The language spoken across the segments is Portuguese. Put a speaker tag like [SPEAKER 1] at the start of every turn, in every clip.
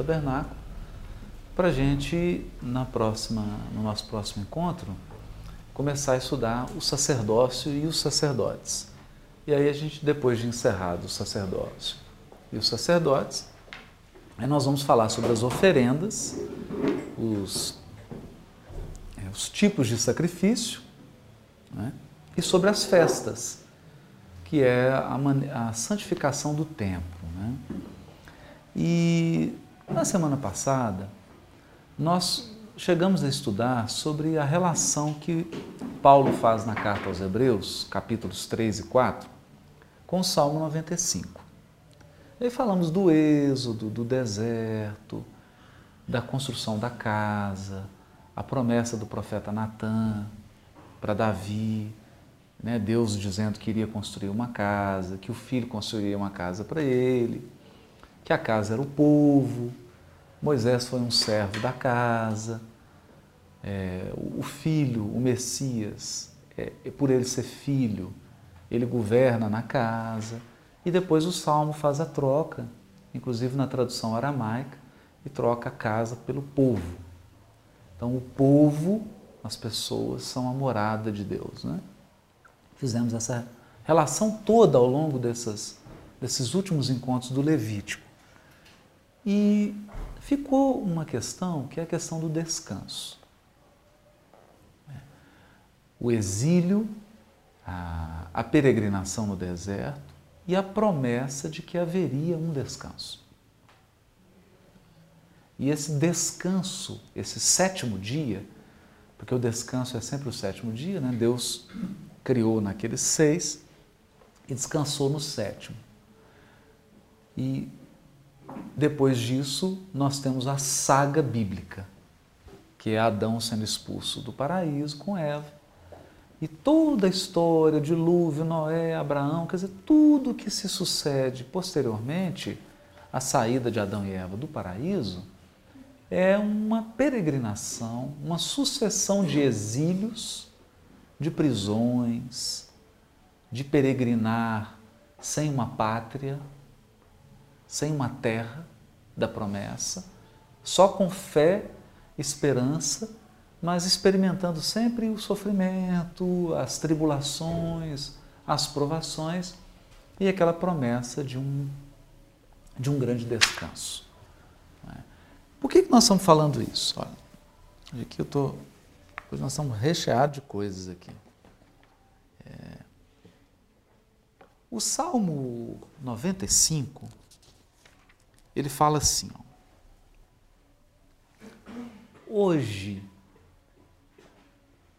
[SPEAKER 1] tabernáculo, para a gente, na próxima, no nosso próximo encontro, começar a estudar o sacerdócio e os sacerdotes. E aí a gente, depois de encerrado o sacerdócio e os sacerdotes, nós vamos falar sobre as oferendas, os, é, os tipos de sacrifício né? e sobre as festas, que é a, a santificação do tempo. Né? E na semana passada, nós chegamos a estudar sobre a relação que Paulo faz na carta aos Hebreus, capítulos 3 e 4, com o Salmo 95. Aí falamos do êxodo, do deserto, da construção da casa, a promessa do profeta Natan para Davi, né? Deus dizendo que iria construir uma casa, que o filho construiria uma casa para ele que a casa era o povo, Moisés foi um servo da casa, é, o filho, o Messias, é, é, por ele ser filho, ele governa na casa, e depois o salmo faz a troca, inclusive na tradução aramaica, e troca a casa pelo povo. Então, o povo, as pessoas, são a morada de Deus. Né? Fizemos essa relação toda ao longo dessas, desses últimos encontros do Levítico. E ficou uma questão que é a questão do descanso. O exílio, a, a peregrinação no deserto e a promessa de que haveria um descanso. E esse descanso, esse sétimo dia, porque o descanso é sempre o sétimo dia, né? Deus criou naqueles seis e descansou no sétimo. E depois disso, nós temos a saga bíblica, que é Adão sendo expulso do paraíso com Eva. E toda a história, dilúvio, Noé, Abraão, quer dizer, tudo que se sucede posteriormente à saída de Adão e Eva do paraíso, é uma peregrinação, uma sucessão de exílios, de prisões, de peregrinar sem uma pátria, sem uma terra da promessa, só com fé, esperança, mas experimentando sempre o sofrimento, as tribulações, as provações e aquela promessa de um, de um grande descanso. É? Por que, que nós estamos falando isso? Olha, aqui eu estou. Hoje nós estamos recheados de coisas aqui. É, o Salmo 95 ele fala assim: ó, Hoje,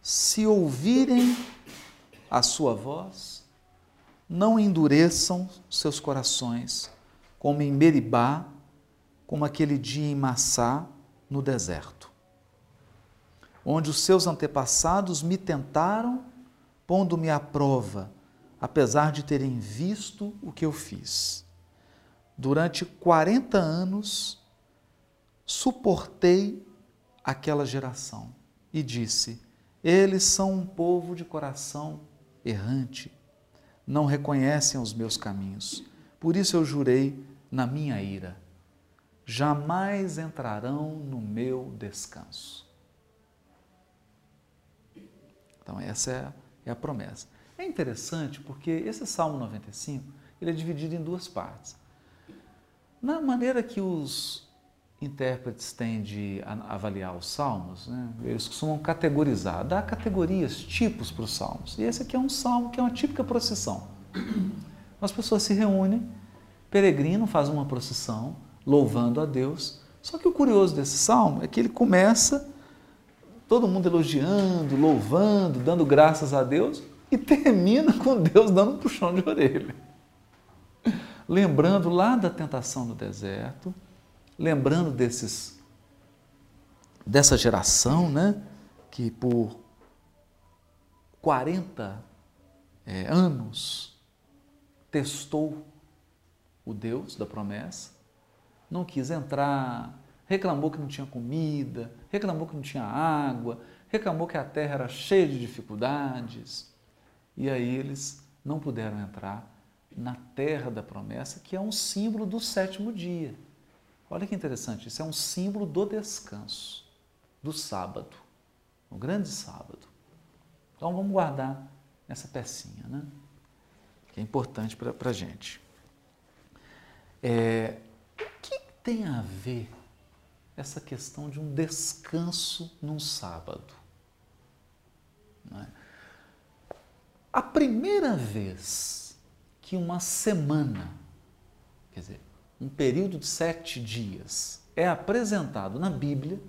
[SPEAKER 1] se ouvirem a sua voz, não endureçam seus corações, como em Meribá, como aquele dia em Massá, no deserto, onde os seus antepassados me tentaram, pondo-me à prova, apesar de terem visto o que eu fiz durante 40 anos, suportei aquela geração e disse: Eles são um povo de coração errante, não reconhecem os meus caminhos. Por isso eu jurei na minha ira: jamais entrarão no meu descanso. Então, essa é, é a promessa. É interessante porque esse Salmo 95 ele é dividido em duas partes. Na maneira que os intérpretes têm de avaliar os salmos, né, eles costumam categorizar, dar categorias, tipos para os salmos. E esse aqui é um salmo que é uma típica procissão. As pessoas se reúnem, peregrinam, fazem uma procissão, louvando a Deus. Só que o curioso desse salmo é que ele começa todo mundo elogiando, louvando, dando graças a Deus e termina com Deus dando um puxão de orelha lembrando lá da tentação no deserto, lembrando desses dessa geração, né, que por 40 é, anos testou o Deus da promessa, não quis entrar, reclamou que não tinha comida, reclamou que não tinha água, reclamou que a terra era cheia de dificuldades, e aí eles não puderam entrar na terra da promessa, que é um símbolo do sétimo dia. Olha que interessante, isso é um símbolo do descanso, do sábado, o grande sábado. Então vamos guardar essa pecinha, né? Que é importante para a gente. É, o que tem a ver essa questão de um descanso num sábado? É? A primeira vez que uma semana, quer dizer, um período de sete dias, é apresentado na Bíblia,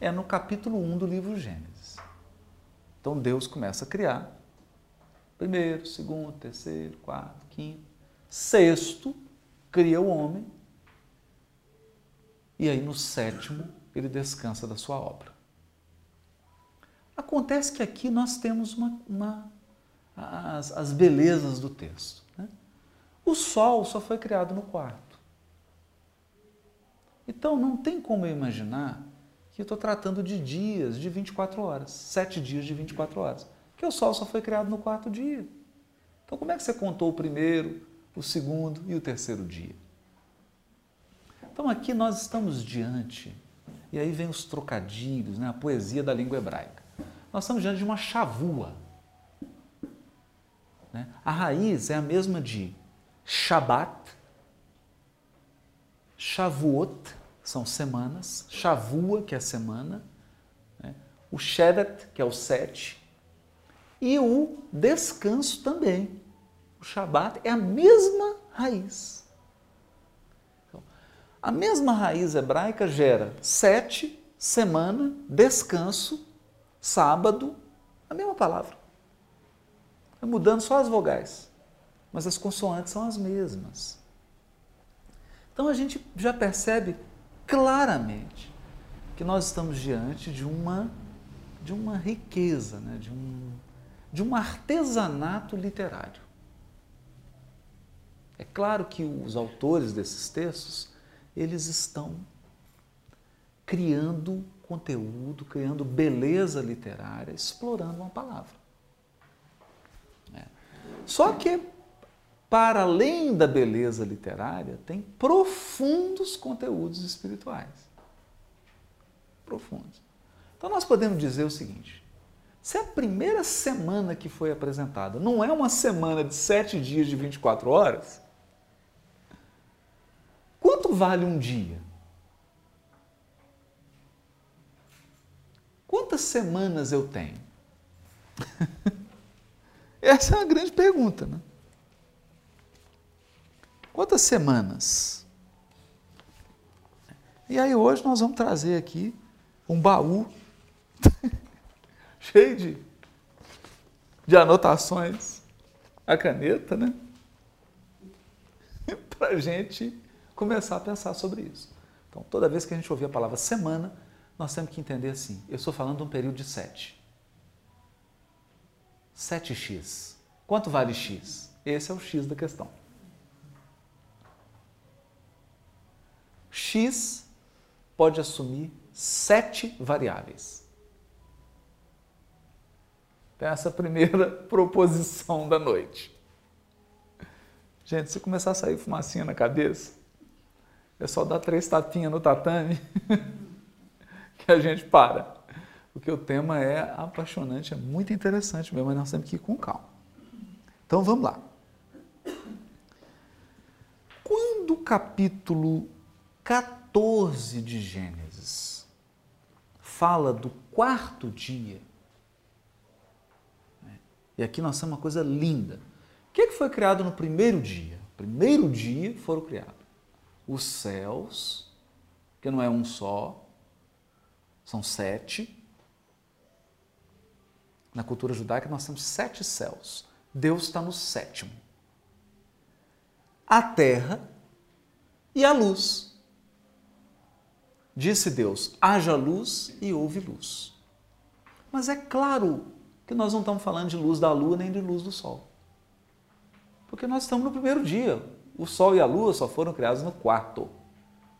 [SPEAKER 1] é no capítulo 1 do livro Gênesis. Então Deus começa a criar. Primeiro, segundo, terceiro, quarto, quinto. Sexto, cria o homem. E aí no sétimo, ele descansa da sua obra. Acontece que aqui nós temos uma, uma as, as belezas do texto. Né? O sol só foi criado no quarto. Então não tem como eu imaginar que eu estou tratando de dias de 24 horas, sete dias de 24 horas, porque o sol só foi criado no quarto dia. Então como é que você contou o primeiro, o segundo e o terceiro dia? Então aqui nós estamos diante, e aí vem os trocadilhos, né, a poesia da língua hebraica. Nós estamos diante de uma chavua. Né? A raiz é a mesma de Shabat, Shavuot, são semanas, Shavua, que é semana, né? o Shedet, que é o sete, e o descanso também. O Shabat é a mesma raiz. Então, a mesma raiz hebraica gera sete, semana, descanso, sábado, a mesma palavra. Mudando só as vogais, mas as consoantes são as mesmas. Então a gente já percebe claramente que nós estamos diante de uma de uma riqueza, né? de, um, de um artesanato literário. É claro que os autores desses textos, eles estão criando conteúdo, criando beleza literária, explorando uma palavra. Só que para além da beleza literária, tem profundos conteúdos espirituais. Profundos. Então nós podemos dizer o seguinte: se a primeira semana que foi apresentada não é uma semana de sete dias de 24 horas, quanto vale um dia? Quantas semanas eu tenho? Essa é uma grande pergunta, né? Quantas semanas? E aí hoje nós vamos trazer aqui um baú cheio de, de anotações, a caneta, né? Para a gente começar a pensar sobre isso. Então, toda vez que a gente ouvir a palavra semana, nós temos que entender assim: eu estou falando de um período de sete. 7x. Quanto vale x? Esse é o x da questão. x pode assumir sete variáveis. Então, essa é a primeira proposição da noite. Gente, se começar a sair fumacinha na cabeça, é só dar três tapinhas no tatame que a gente para. Porque o tema é apaixonante, é muito interessante mesmo, mas nós temos que ir com calma. Então vamos lá. Quando o capítulo 14 de Gênesis fala do quarto dia. Né? E aqui nós temos uma coisa linda. O que, é que foi criado no primeiro dia? primeiro dia foram criados os céus, que não é um só, são sete. Na cultura judaica nós temos sete céus. Deus está no sétimo. A terra e a luz. Disse Deus: haja luz e houve luz. Mas é claro que nós não estamos falando de luz da lua nem de luz do sol. Porque nós estamos no primeiro dia. O sol e a lua só foram criados no quarto.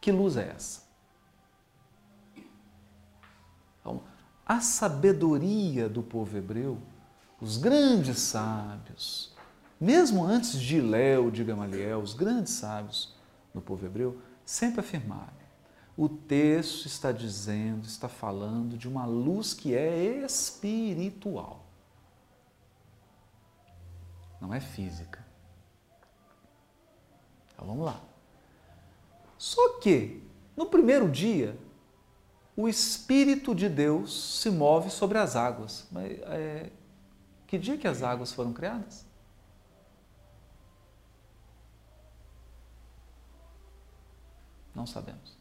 [SPEAKER 1] Que luz é essa? Então, a sabedoria do povo hebreu, os grandes sábios, mesmo antes de Léo, de Gamaliel, os grandes sábios do povo hebreu, sempre afirmaram. O texto está dizendo, está falando de uma luz que é espiritual. Não é física. Então vamos lá. Só que, no primeiro dia, o Espírito de Deus se move sobre as águas. Mas, é, que dia que as águas foram criadas? Não sabemos.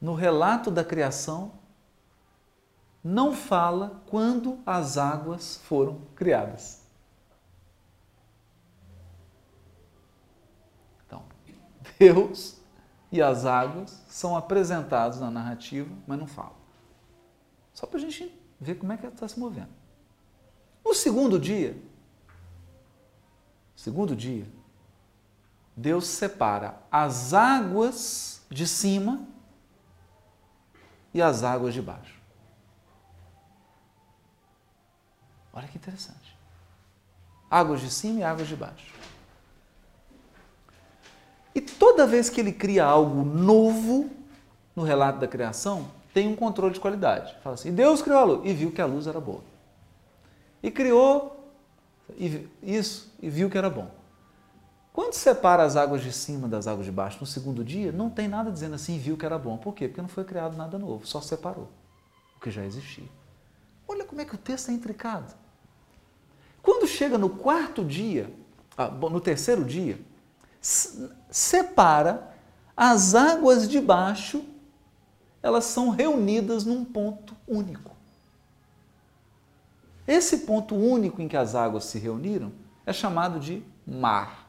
[SPEAKER 1] No relato da criação, não fala quando as águas foram criadas. Então, Deus e as águas são apresentados na narrativa, mas não fala. Só para a gente ver como é que está se movendo. No segundo dia, segundo dia, Deus separa as águas de cima e as águas de baixo. Olha que interessante. Águas de cima e águas de baixo. E toda vez que ele cria algo novo no relato da criação, tem um controle de qualidade. Fala assim: Deus criou a luz e viu que a luz era boa. E criou isso e viu que era bom. Quando separa as águas de cima das águas de baixo no segundo dia, não tem nada dizendo assim, viu que era bom. Por quê? Porque não foi criado nada novo, só separou o que já existia. Olha como é que o texto é intricado. Quando chega no quarto dia, ah, no terceiro dia, separa as águas de baixo, elas são reunidas num ponto único. Esse ponto único em que as águas se reuniram é chamado de mar.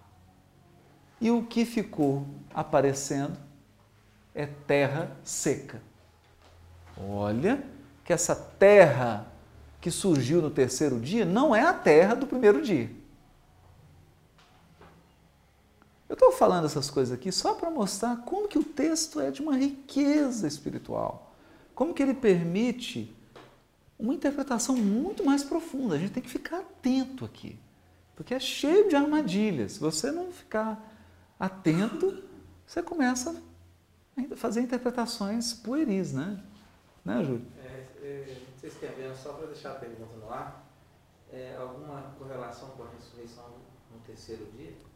[SPEAKER 1] E o que ficou aparecendo é terra seca. Olha que essa terra que surgiu no terceiro dia não é a terra do primeiro dia. Eu estou falando essas coisas aqui só para mostrar como que o texto é de uma riqueza espiritual, como que ele permite uma interpretação muito mais profunda. A gente tem que ficar atento aqui, porque é cheio de armadilhas. Se você não ficar atento, você começa a fazer interpretações pueris, né? Né, Júlio?
[SPEAKER 2] É, é, vocês querem só para deixar a pergunta no ar, é, alguma correlação com a ressurreição no terceiro dia?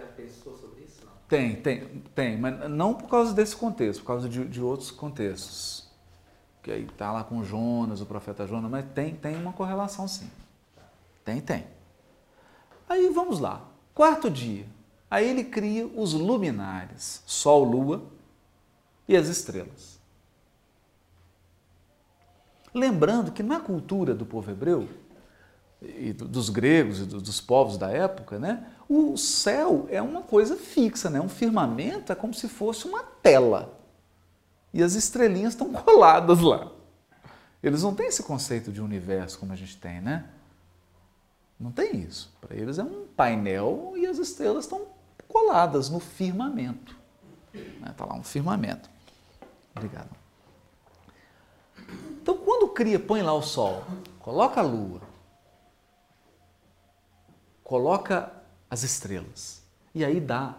[SPEAKER 2] Já pensou sobre isso? Não?
[SPEAKER 1] Tem, tem, tem, mas não por causa desse contexto, por causa de, de outros contextos. Que aí está lá com Jonas, o profeta Jonas, mas tem, tem uma correlação sim. Tem, tem. Aí vamos lá. Quarto dia. Aí ele cria os luminares, Sol, Lua e as estrelas. Lembrando que na cultura do povo hebreu, e dos gregos e dos povos da época, né, o céu é uma coisa fixa, né? um firmamento é como se fosse uma tela. E as estrelinhas estão coladas lá. Eles não têm esse conceito de universo como a gente tem, né? Não tem isso. Para eles é um painel e as estrelas estão coladas no firmamento. Está né? Lá um firmamento. Obrigado. Então, quando cria, põe lá o sol, coloca a lua, coloca as estrelas, e aí dá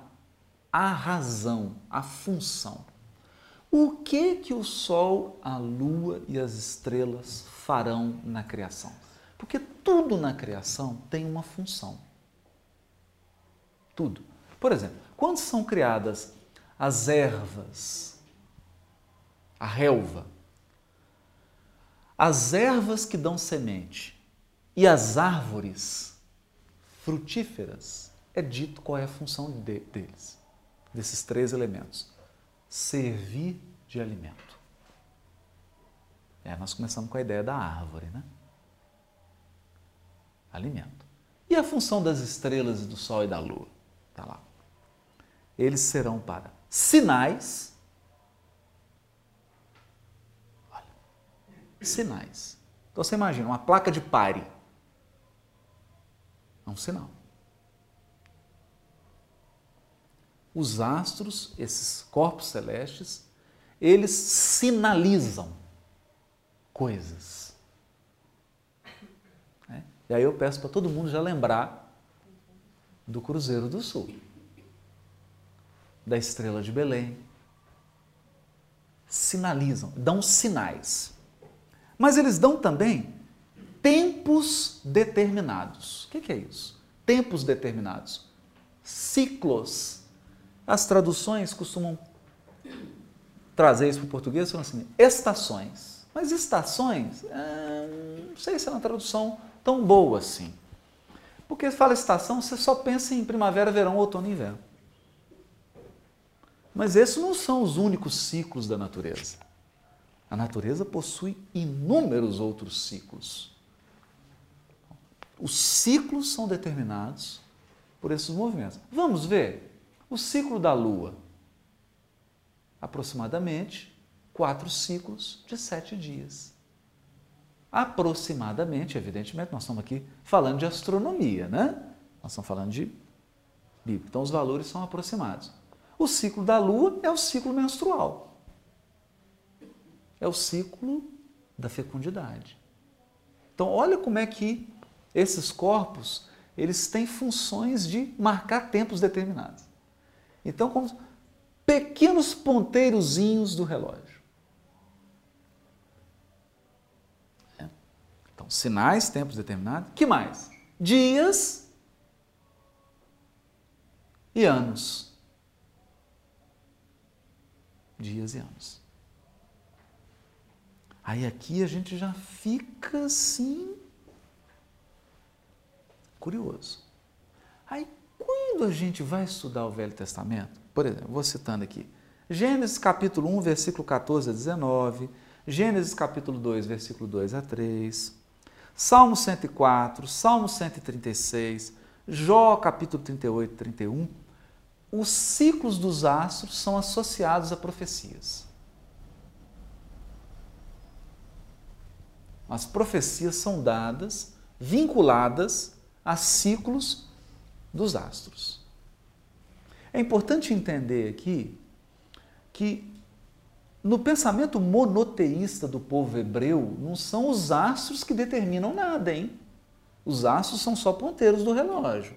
[SPEAKER 1] a razão, a função. O que que o sol, a lua e as estrelas farão na criação? Porque tudo na criação tem uma função. Tudo. Por exemplo, quando são criadas as ervas, a relva, as ervas que dão semente e as árvores frutíferas, é dito qual é a função de, deles, desses três elementos: servir de alimento. É, nós começamos com a ideia da árvore, né? Alimento. E a função das estrelas do sol e da lua? Está lá eles serão para sinais. Olha, sinais. Então você imagina uma placa de pare. Um sinal. Os astros, esses corpos celestes, eles sinalizam coisas. É? E aí eu peço para todo mundo já lembrar do Cruzeiro do Sul. da estrela de Belém. Sinalizam, dão sinais. Mas eles dão também tempos determinados. O que é isso? Tempos determinados. Ciclos. As traduções costumam trazer isso para o português falando assim: estações. Mas estações, é, não sei se é uma tradução tão boa assim. Porque fala estação, você só pensa em primavera, verão, outono e inverno. Mas esses não são os únicos ciclos da natureza. A natureza possui inúmeros outros ciclos. Os ciclos são determinados por esses movimentos. Vamos ver o ciclo da Lua. Aproximadamente quatro ciclos de sete dias. Aproximadamente, evidentemente, nós estamos aqui falando de astronomia, né? Nós estamos falando de Bíblia. Então, os valores são aproximados. O ciclo da Lua é o ciclo menstrual. É o ciclo da fecundidade. Então, olha como é que esses corpos eles têm funções de marcar tempos determinados. Então, como pequenos ponteirozinhos do relógio. É. Então, sinais, tempos determinados. Que mais? Dias e anos dias e anos. Aí aqui a gente já fica assim curioso. Aí quando a gente vai estudar o Velho Testamento, por exemplo, vou citando aqui, Gênesis capítulo 1, versículo 14 a 19, Gênesis capítulo 2, versículo 2 a 3, Salmo 104, Salmo 136, Jó capítulo 38, 31, os ciclos dos astros são associados a profecias. As profecias são dadas, vinculadas a ciclos dos astros. É importante entender aqui que no pensamento monoteísta do povo hebreu, não são os astros que determinam nada, hein? Os astros são só ponteiros do relógio.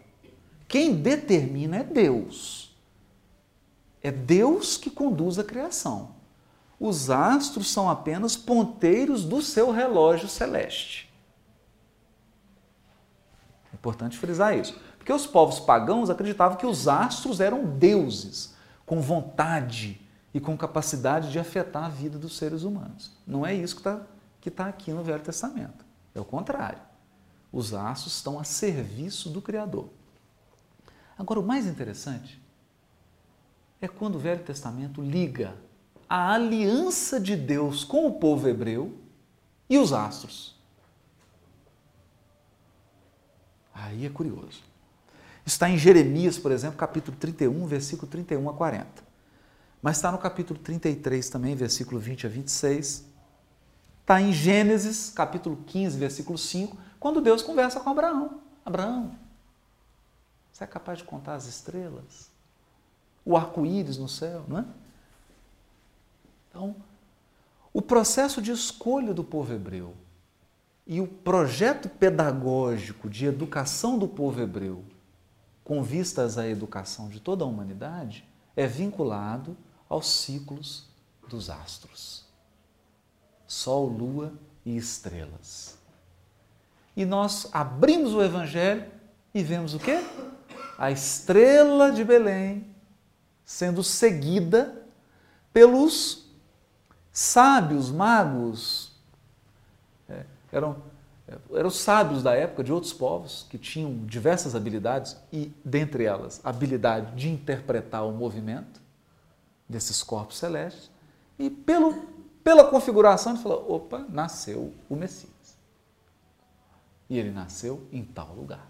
[SPEAKER 1] Quem determina é Deus. É Deus que conduz a criação. Os astros são apenas ponteiros do seu relógio celeste. Importante frisar isso. Porque os povos pagãos acreditavam que os astros eram deuses, com vontade e com capacidade de afetar a vida dos seres humanos. Não é isso que está que tá aqui no Velho Testamento. É o contrário. Os astros estão a serviço do Criador. Agora, o mais interessante é quando o Velho Testamento liga a aliança de Deus com o povo hebreu e os astros. Aí é curioso. Está em Jeremias, por exemplo, capítulo 31, versículo 31 a 40. Mas está no capítulo 33 também, versículo 20 a 26. Está em Gênesis, capítulo 15, versículo 5, quando Deus conversa com Abraão. Abraão, você é capaz de contar as estrelas? o arco-íris no céu, não é? Então, o processo de escolha do povo hebreu e o projeto pedagógico de educação do povo hebreu, com vistas à educação de toda a humanidade, é vinculado aos ciclos dos astros. Sol, lua e estrelas. E nós abrimos o evangelho e vemos o quê? A estrela de Belém sendo seguida pelos sábios, magos. Eram, eram sábios da época de outros povos que tinham diversas habilidades e, dentre elas, a habilidade de interpretar o movimento desses corpos celestes. E pelo, pela configuração, ele falou: opa, nasceu o Messias. E ele nasceu em tal lugar.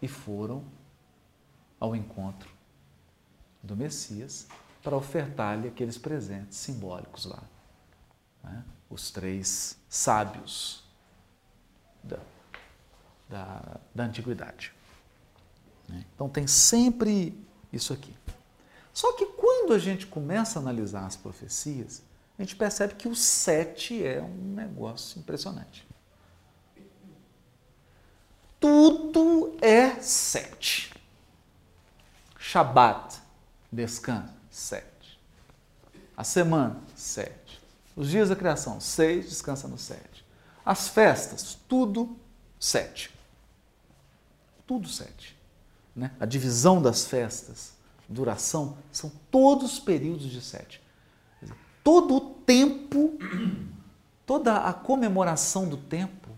[SPEAKER 1] E foram ao encontro do Messias para ofertar-lhe aqueles presentes simbólicos lá. Né? Os três sábios da, da, da antiguidade. Né? Então tem sempre isso aqui. Só que quando a gente começa a analisar as profecias, a gente percebe que o sete é um negócio impressionante. Tudo é sete. Shabat, Descansa, sete. A semana, sete. Os dias da criação, seis, descansa no sete. As festas, tudo sete. Tudo sete. Né? A divisão das festas, duração, são todos períodos de sete. Todo o tempo, toda a comemoração do tempo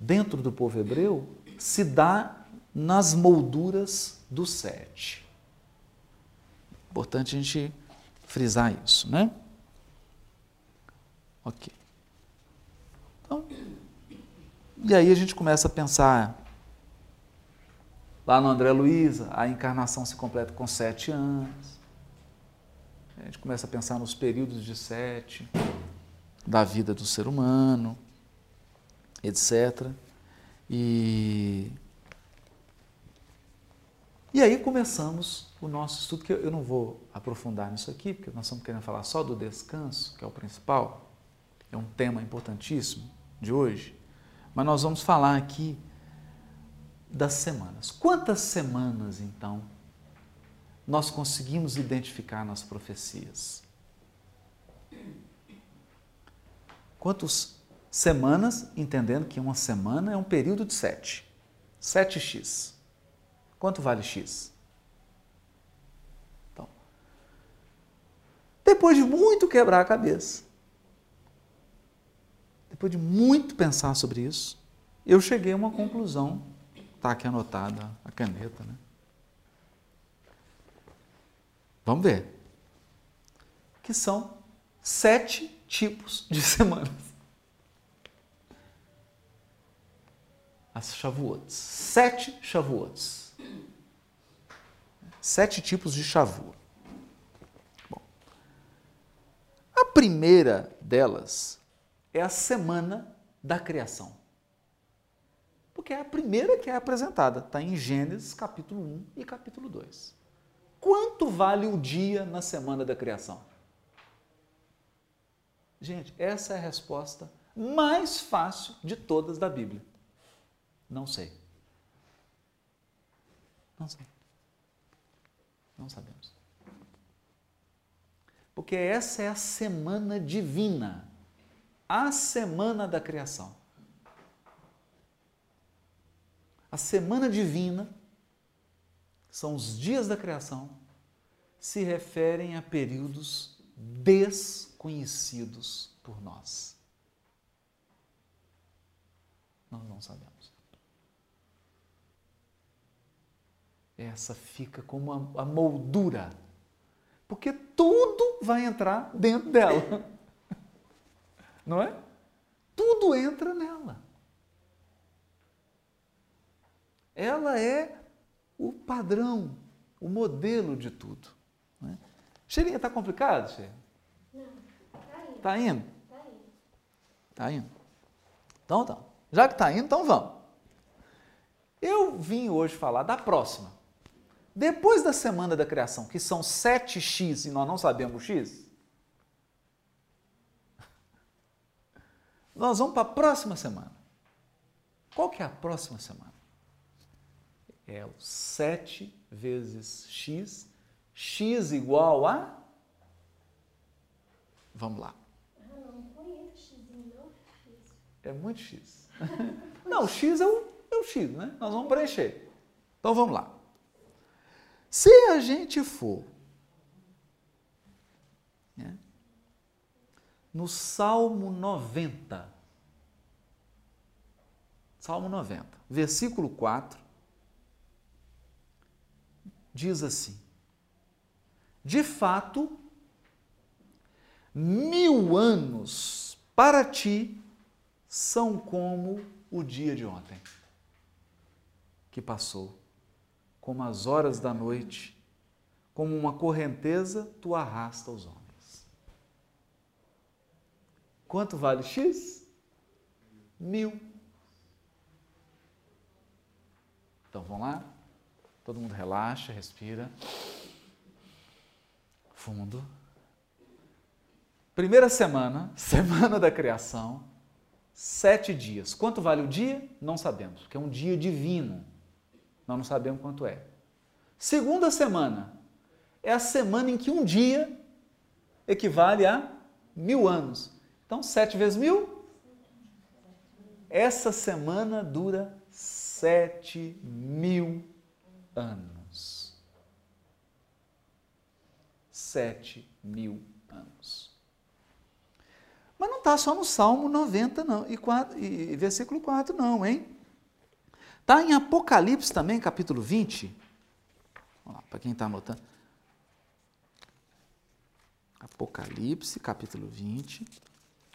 [SPEAKER 1] dentro do povo hebreu se dá nas molduras do sete. Importante a gente frisar isso, né? Ok. Então, e aí a gente começa a pensar lá no André Luiza, a encarnação se completa com sete anos. A gente começa a pensar nos períodos de sete da vida do ser humano, etc. E e aí começamos o nosso estudo, que eu não vou aprofundar nisso aqui, porque nós estamos querendo falar só do descanso, que é o principal, é um tema importantíssimo de hoje, mas nós vamos falar aqui das semanas. Quantas semanas, então, nós conseguimos identificar nas profecias? Quantas semanas, entendendo que uma semana é um período de sete, sete x Quanto vale X? Então, depois de muito quebrar a cabeça, depois de muito pensar sobre isso, eu cheguei a uma conclusão. Está aqui anotada a caneta, né? Vamos ver. Que são sete tipos de semanas. As Shavuots. Sete Shavuots. Sete tipos de chavua. Bom, a primeira delas é a semana da criação. Porque é a primeira que é apresentada, está em Gênesis capítulo 1 e capítulo 2. Quanto vale o dia na semana da criação? Gente, essa é a resposta mais fácil de todas da Bíblia. Não sei. Não sei. Não sabemos. Porque essa é a semana divina, a semana da criação. A semana divina são os dias da criação, se referem a períodos desconhecidos por nós. Nós não sabemos. essa fica como a, moldura. Porque tudo vai entrar dentro dela. Não é? Tudo entra nela. Ela é o padrão, o modelo de tudo. Não é? Cheirinha, está complicado, Cheirinha?
[SPEAKER 3] Não, está indo.
[SPEAKER 1] Está indo?
[SPEAKER 3] Está indo.
[SPEAKER 1] Está indo. Então, então. Já que está indo, então vamos. Eu vim hoje falar da próxima. Depois da semana da criação, que são 7x e nós não sabemos x, nós vamos para a próxima semana. Qual que é a próxima semana? É o 7 vezes x, x igual a. Vamos lá. É muito x. Não, x é o, é o x, né? Nós vamos preencher. Então vamos lá. Se a gente for no Salmo 90, Salmo 90, versículo 4, diz assim: De fato, mil anos para ti são como o dia de ontem que passou como as horas da noite, como uma correnteza, tu arrasta os homens. Quanto vale X? Mil. Então vamos lá? Todo mundo relaxa, respira. Fundo. Primeira semana, semana da criação, sete dias. Quanto vale o dia? Não sabemos, porque é um dia divino. Nós não sabemos quanto é. Segunda semana é a semana em que um dia equivale a mil anos. Então, sete vezes mil? Essa semana dura sete mil anos. Sete mil anos. Mas não está só no Salmo 90, não, e, 4, e versículo 4, não, hein? Está em Apocalipse também, capítulo 20. Para quem está anotando. Apocalipse, capítulo 20.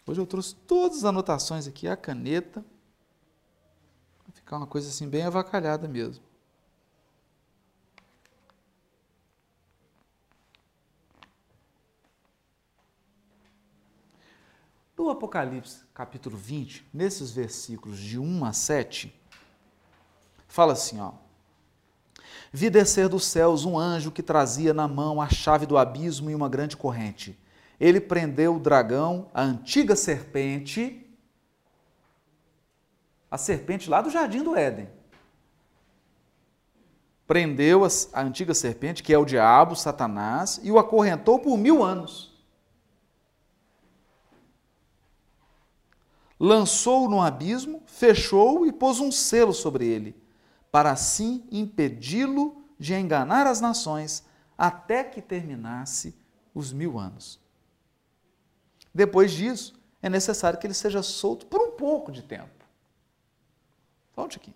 [SPEAKER 1] Hoje eu trouxe todas as anotações aqui, a caneta. Vai ficar uma coisa assim bem avacalhada mesmo. No Apocalipse, capítulo 20, nesses versículos de 1 a 7, fala assim, ó: Vi descer dos céus um anjo que trazia na mão a chave do abismo e uma grande corrente. Ele prendeu o dragão, a antiga serpente, a serpente lá do jardim do Éden. Prendeu a antiga serpente, que é o diabo, Satanás, e o acorrentou por mil anos. Lançou-o no abismo, fechou-o e pôs um selo sobre ele para assim impedi-lo de enganar as nações até que terminasse os mil anos. Depois disso, é necessário que ele seja solto por um pouco de tempo. Volte aqui.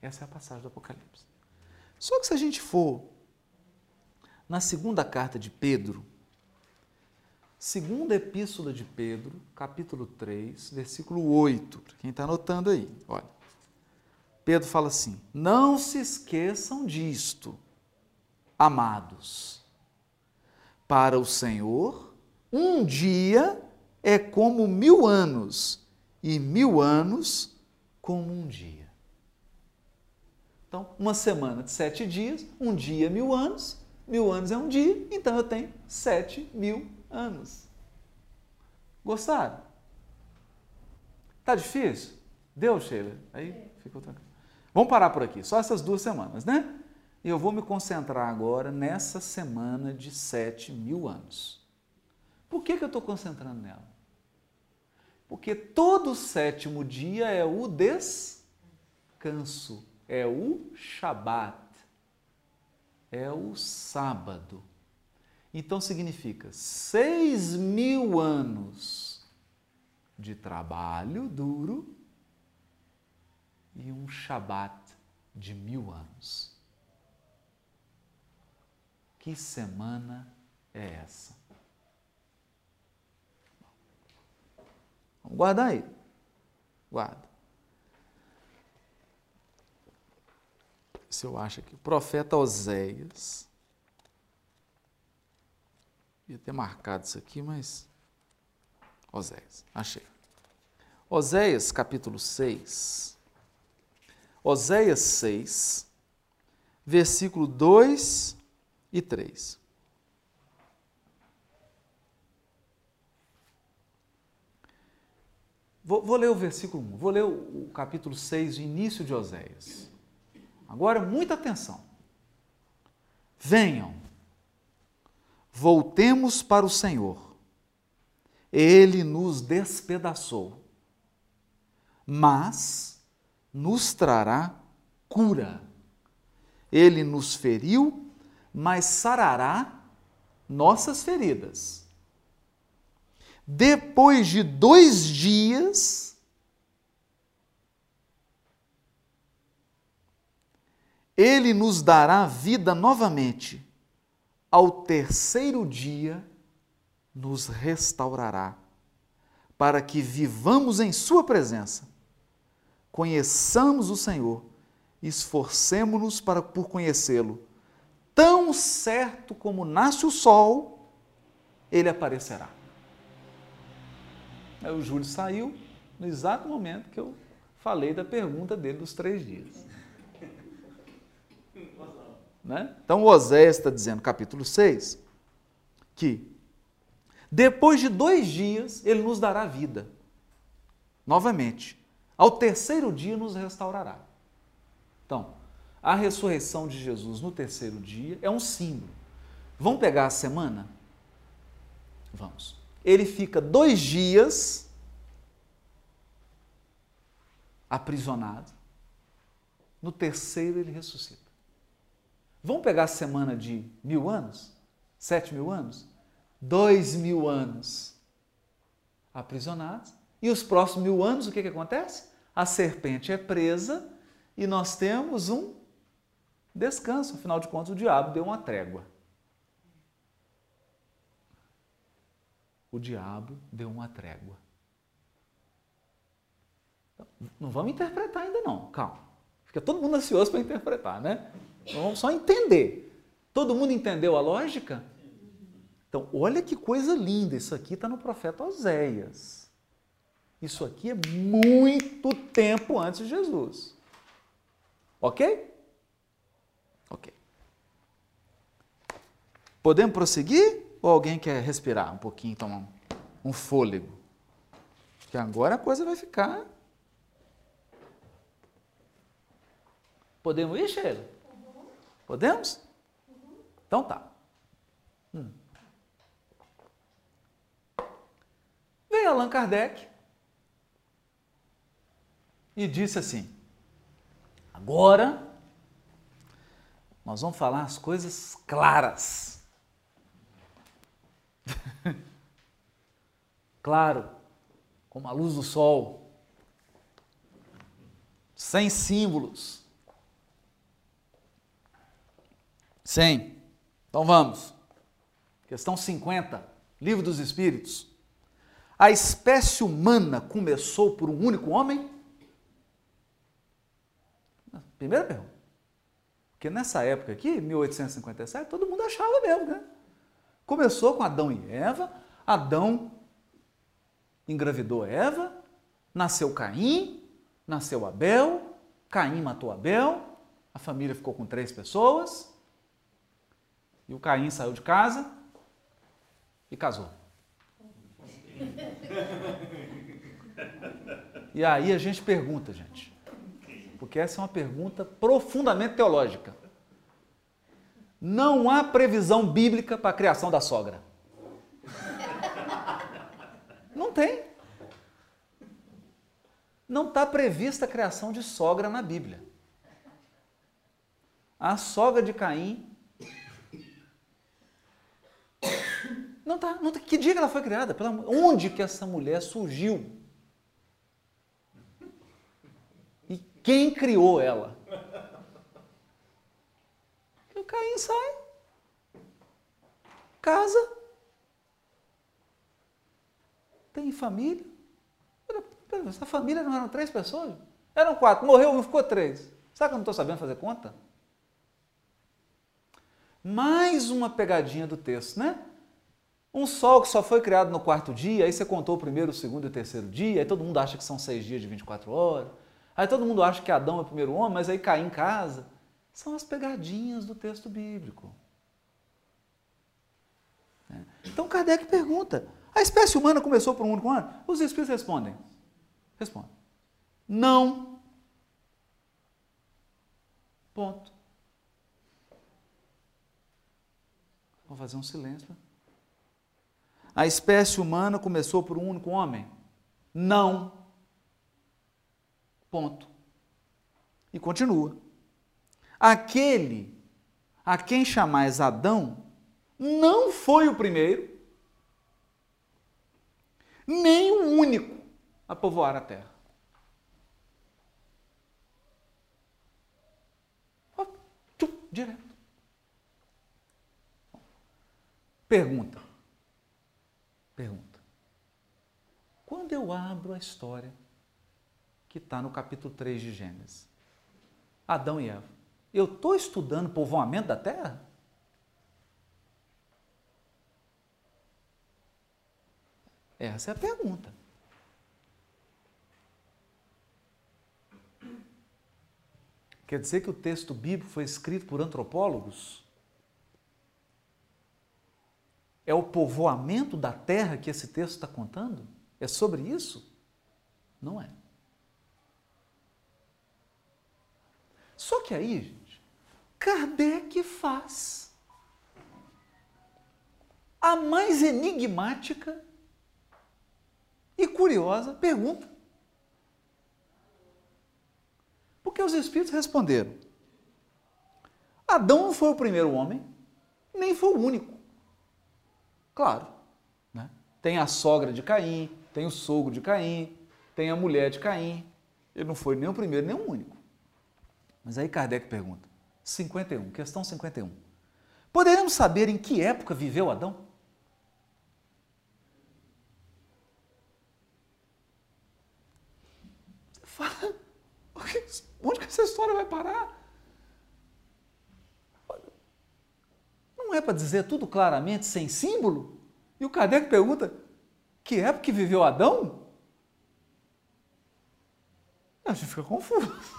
[SPEAKER 1] Essa é a passagem do Apocalipse. Só que se a gente for na segunda carta de Pedro, Segunda Epístola de Pedro, capítulo 3, versículo 8. Para quem está anotando aí, olha. Pedro fala assim: Não se esqueçam disto, amados. Para o Senhor, um dia é como mil anos, e mil anos como um dia. Então, uma semana de sete dias, um dia mil anos, mil anos é um dia, então eu tenho sete mil anos. Gostaram? Tá difícil? Deu, Sheila? Aí ficou tranquilo. Vamos parar por aqui, só essas duas semanas, né? E eu vou me concentrar agora nessa semana de sete mil anos. Por que, que eu estou concentrando nela? Porque todo sétimo dia é o descanso, é o Shabat, é o sábado. Então significa seis mil anos de trabalho duro e um Shabat de mil anos. Que semana é essa? Vamos guardar aí. Guarda. Se eu acho que o profeta Oséias Ia ter marcado isso aqui, mas. Oséias, achei. Oséias capítulo 6. Oséias 6, versículo 2 e 3. Vou, vou, ler o versículo 1, vou ler o, o capítulo 6, o início de Oséias. Agora, muita atenção. Venham, Voltemos para o Senhor. Ele nos despedaçou, mas nos trará cura. Ele nos feriu, mas sarará nossas feridas. Depois de dois dias, Ele nos dará vida novamente ao terceiro dia nos restaurará, para que vivamos em Sua presença, conheçamos o Senhor, esforcemos-nos para por conhecê-lo. Tão certo como nasce o sol, ele aparecerá. Aí o Júlio saiu no exato momento que eu falei da pergunta dele dos três dias. Né? Então, Oséias está dizendo, capítulo 6, que depois de dois dias ele nos dará vida. Novamente. Ao terceiro dia nos restaurará. Então, a ressurreição de Jesus no terceiro dia é um símbolo. Vamos pegar a semana? Vamos. Ele fica dois dias aprisionado. No terceiro ele ressuscita. Vamos pegar a semana de mil anos? Sete mil anos? Dois mil anos aprisionados. E os próximos mil anos, o que, que acontece? A serpente é presa e nós temos um descanso. Afinal de contas, o diabo deu uma trégua. O diabo deu uma trégua. Não vamos interpretar ainda não, calma. Fica todo mundo ansioso para interpretar, né? Então vamos só entender. Todo mundo entendeu a lógica? Então, olha que coisa linda. Isso aqui está no profeta Oséias. Isso aqui é muito tempo antes de Jesus. Ok? Ok. Podemos prosseguir? Ou alguém quer respirar um pouquinho, tomar um, fôlego? Que agora a coisa vai ficar. Podemos ir, Sheila? Podemos? Então tá. Hum. Veio Allan Kardec e disse assim: agora nós vamos falar as coisas claras. claro, como a luz do sol, sem símbolos, sem então vamos. Questão 50, Livro dos Espíritos. A espécie humana começou por um único homem? Primeira pergunta. Porque nessa época aqui, 1857, todo mundo achava mesmo, né? Começou com Adão e Eva, Adão engravidou Eva, nasceu Caim, nasceu Abel, Caim matou Abel, a família ficou com três pessoas, e o Caim saiu de casa e casou. E aí a gente pergunta, gente, porque essa é uma pergunta profundamente teológica. Não há previsão bíblica para a criação da sogra. Não tem. Não está prevista a criação de sogra na Bíblia. A sogra de Caim Não tá, não tá. Que dia que ela foi criada? Onde que essa mulher surgiu? E quem criou ela? o Caim sai, casa, tem família. Essa família não eram três pessoas? Eram quatro, morreu um, ficou três. Sabe que eu não estou sabendo fazer conta? Mais uma pegadinha do texto, né? Um sol que só foi criado no quarto dia, aí você contou o primeiro, o segundo e o terceiro dia, aí todo mundo acha que são seis dias de 24 horas, aí todo mundo acha que Adão é o primeiro homem, mas aí cai em casa. São as pegadinhas do texto bíblico. É. Então Kardec pergunta: a espécie humana começou por um único ano? Os espíritos respondem: respondem. Não. Ponto. Vou fazer um silêncio. A espécie humana começou por um único homem? Não. Ponto. E continua. Aquele a quem chamais Adão não foi o primeiro, nem o único a povoar a terra. Direto. Pergunta: Pergunta. Quando eu abro a história que está no capítulo 3 de Gênesis, Adão e Eva, eu estou estudando povoamento da terra? Essa é a pergunta. Quer dizer que o texto bíblico foi escrito por antropólogos? É o povoamento da terra que esse texto está contando? É sobre isso? Não é. Só que aí, gente, Kardec faz a mais enigmática e curiosa pergunta. Porque os espíritos responderam: Adão não foi o primeiro homem, nem foi o único. Claro, né? tem a sogra de Caim, tem o sogro de Caim, tem a mulher de Caim. Ele não foi nem o primeiro, nem o único. Mas aí Kardec pergunta: 51, questão 51. Poderemos saber em que época viveu Adão? Fala, onde que essa história vai parar? Não é para dizer tudo claramente, sem símbolo? E o Kardec pergunta: que época que viveu Adão? A gente fica confuso.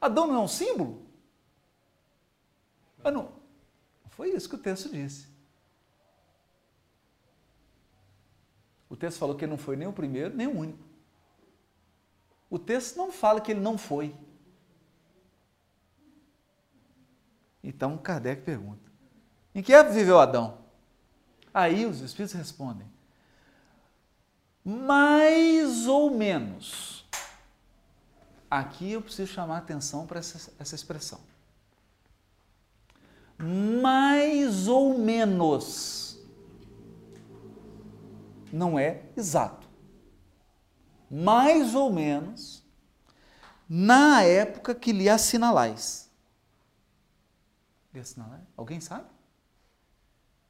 [SPEAKER 1] Adão não é um símbolo? Ah, não. Foi isso que o texto disse. O texto falou que ele não foi nem o primeiro, nem o único. O texto não fala que ele não foi. Então Kardec pergunta: em que época viveu Adão? Aí os Espíritos respondem: mais ou menos. Aqui eu preciso chamar atenção para essa, essa expressão. Mais ou menos. Não é exato. Mais ou menos na época que lhe assinalais. Lhe assinalais? Alguém sabe?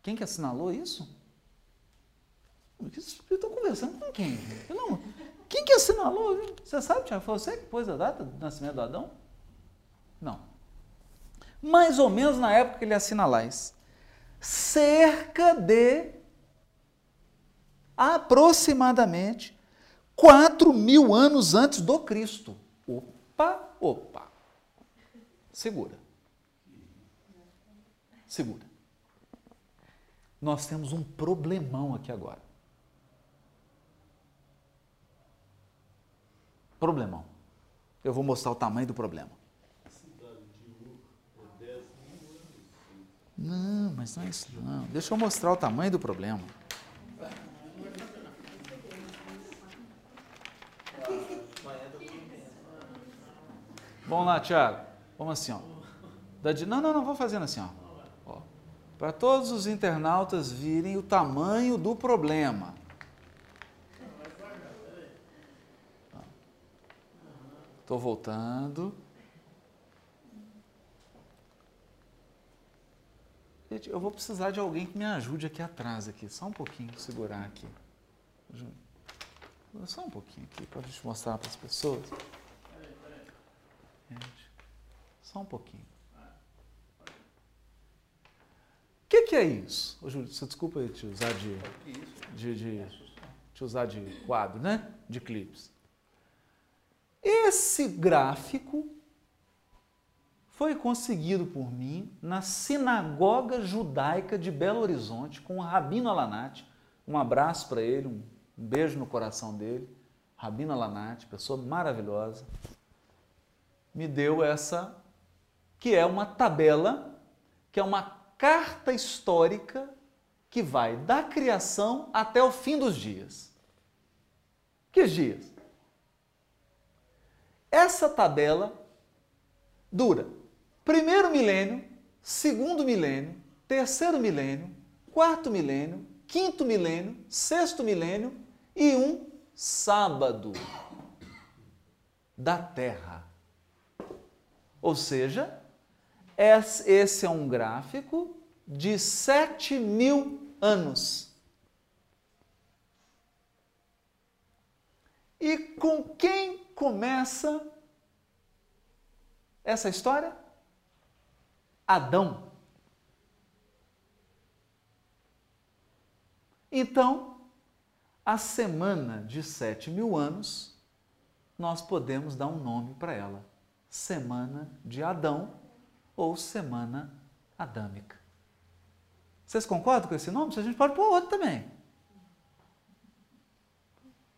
[SPEAKER 1] Quem que assinalou isso? Eu estou conversando com quem? Não, quem que assinalou? Você sabe, Tiago? Foi você que pôs a data do nascimento do Adão? Não. Mais ou menos na época que ele assinalais. Cerca de aproximadamente 4 mil anos antes do Cristo. Opa, opa. Segura. Segura. Nós temos um problemão aqui agora. Problemão. Eu vou mostrar o tamanho do problema. Não, mas não é isso não. Deixa eu mostrar o tamanho do problema. Vamos lá, Tiago. Vamos assim, ó. Não, não, não, vou fazendo assim, ó. ó. Para todos os internautas virem o tamanho do problema. Estou voltando. Gente, eu vou precisar de alguém que me ajude aqui atrás, aqui. Só um pouquinho, segurar aqui. Só um pouquinho aqui, para a gente mostrar para as pessoas. Gente, só um pouquinho. O que, que, é isso? Ô, Júlio, você desculpa te usar de, de, de, te usar de quadro, né? De clipes. Esse gráfico foi conseguido por mim na Sinagoga Judaica de Belo Horizonte com o Rabino Alanati. Um abraço para ele, um beijo no coração dele. Rabino Alanati, pessoa maravilhosa, me deu essa, que é uma tabela, que é uma carta histórica que vai da criação até o fim dos dias. Que dias? Essa tabela dura primeiro milênio, segundo milênio, terceiro milênio, quarto milênio, quinto milênio, sexto milênio e um sábado da Terra. Ou seja, esse é um gráfico de sete mil anos. E com quem começa essa história? Adão. Então, a semana de sete mil anos, nós podemos dar um nome para ela: Semana de Adão ou Semana Adâmica. Vocês concordam com esse nome? A gente pode pôr outro também.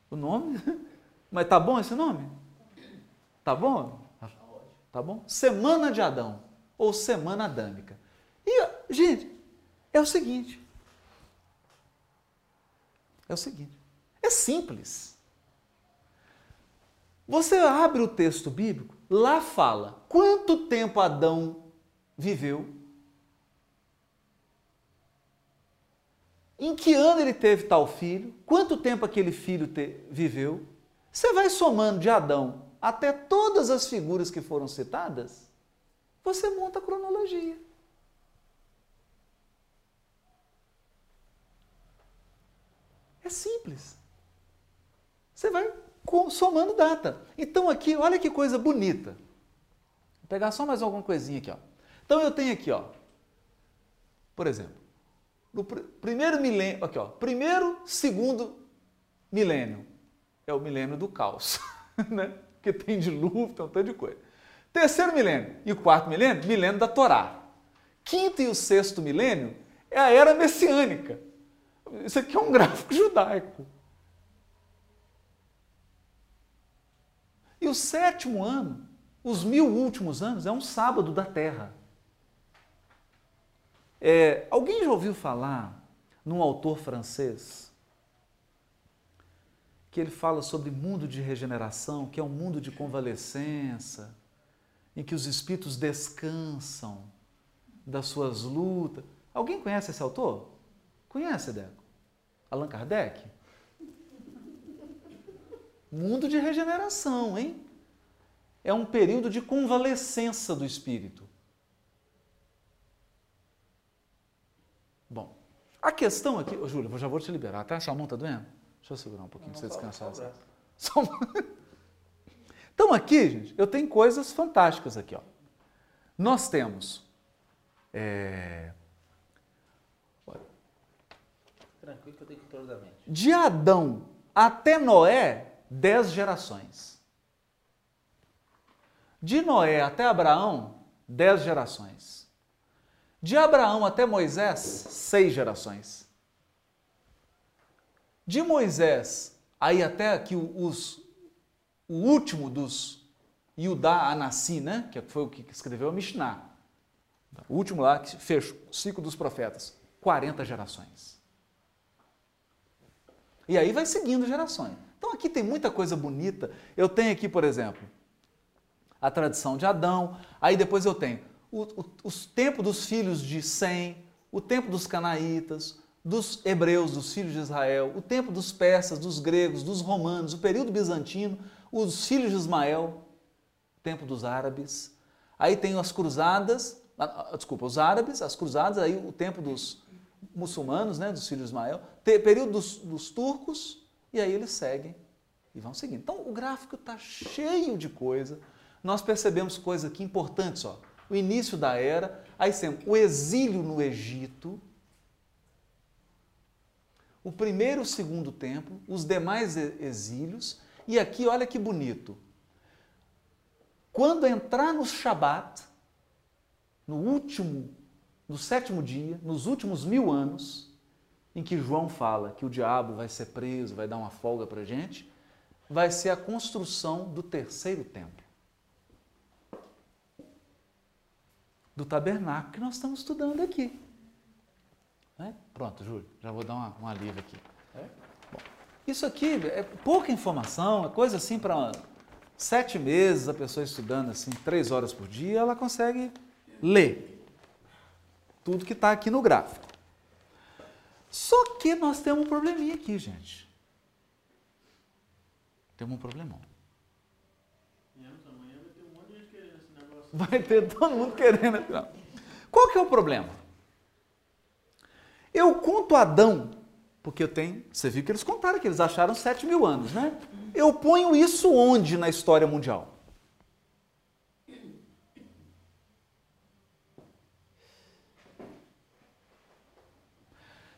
[SPEAKER 1] O nome? Mas tá bom esse nome? Tá bom? Tá bom? Semana de Adão ou semana adâmica. E, gente, é o seguinte. É o seguinte. É simples. Você abre o texto bíblico, lá fala quanto tempo Adão viveu, em que ano ele teve tal filho, quanto tempo aquele filho te, viveu. Você vai somando de Adão até todas as figuras que foram citadas, você monta a cronologia. É simples. Você vai somando data. Então aqui, olha que coisa bonita. Vou pegar só mais alguma coisinha aqui, ó. Então eu tenho aqui, ó. Por exemplo, no pr primeiro milênio, aqui, ó, primeiro, segundo milênio é o milênio do caos, né? Porque tem dilúvio, tem um tanto de coisa. Terceiro milênio e o quarto milênio, milênio da Torá. Quinto e o sexto milênio é a era messiânica. Isso aqui é um gráfico judaico. E o sétimo ano, os mil últimos anos, é um sábado da terra. É, alguém já ouviu falar num autor francês que ele fala sobre mundo de regeneração, que é um mundo de convalescença, em que os espíritos descansam das suas lutas. Alguém conhece esse autor? Conhece, Deco? Allan Kardec? Mundo de regeneração, hein? É um período de convalescença do espírito. Bom, a questão aqui, ô Júlia, eu já vou te liberar, tá? Sua mão tá doendo? Deixa eu segurar um pouquinho para você descansar. Só, só... Então aqui, gente, eu tenho coisas fantásticas aqui, ó. Nós temos é...
[SPEAKER 2] Tranquilo que eu tenho controle da mente.
[SPEAKER 1] De Adão até Noé, dez gerações. De Noé até Abraão, dez gerações. De Abraão até Moisés, seis gerações. De Moisés, aí até que os, o último dos Yudá Anassi, né? que foi o que escreveu a Mishnah, o último lá que fecha o ciclo dos profetas, 40 gerações. E aí vai seguindo gerações. Então aqui tem muita coisa bonita. Eu tenho aqui, por exemplo, a tradição de Adão, aí depois eu tenho o, o, os tempos dos filhos de Sem, o tempo dos canaítas, dos hebreus, dos filhos de Israel, o tempo dos persas, dos gregos, dos romanos, o período bizantino, os filhos de Ismael, o tempo dos árabes. Aí tem as cruzadas, ah, ah, desculpa, os árabes, as cruzadas, aí o tempo dos muçulmanos, né, dos filhos de Ismael, período dos, dos turcos, e aí eles seguem e vão seguindo. Então o gráfico está cheio de coisa. Nós percebemos coisas aqui importantes, ó. O início da era, aí sempre o exílio no Egito, o primeiro e o segundo templo, os demais exílios, e aqui olha que bonito. Quando entrar no Shabat, no último, no sétimo dia, nos últimos mil anos, em que João fala que o diabo vai ser preso, vai dar uma folga para a gente, vai ser a construção do terceiro templo. Do tabernáculo que nós estamos estudando aqui. Né? Pronto, Júlio, já vou dar uma, um alívio aqui. É? Bom, isso aqui é pouca informação, é coisa assim para sete meses a pessoa estudando assim, três horas por dia, ela consegue ler tudo que está aqui no gráfico. Só que nós temos um probleminha aqui, gente. Temos um problemão. Vai ter todo mundo querendo. Qual que é o problema? Eu conto Adão, porque eu tenho. Você viu que eles contaram que eles acharam 7 mil anos, né? Eu ponho isso onde na história mundial?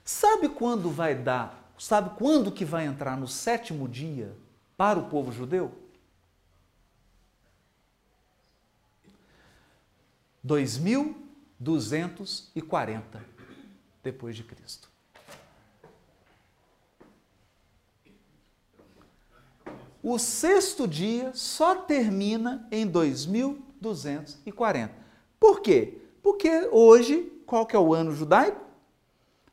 [SPEAKER 1] Sabe quando vai dar, sabe quando que vai entrar no sétimo dia para o povo judeu? 2240 depois de Cristo. O sexto dia só termina em 2240. Por quê? Porque hoje, qual que é o ano judaico?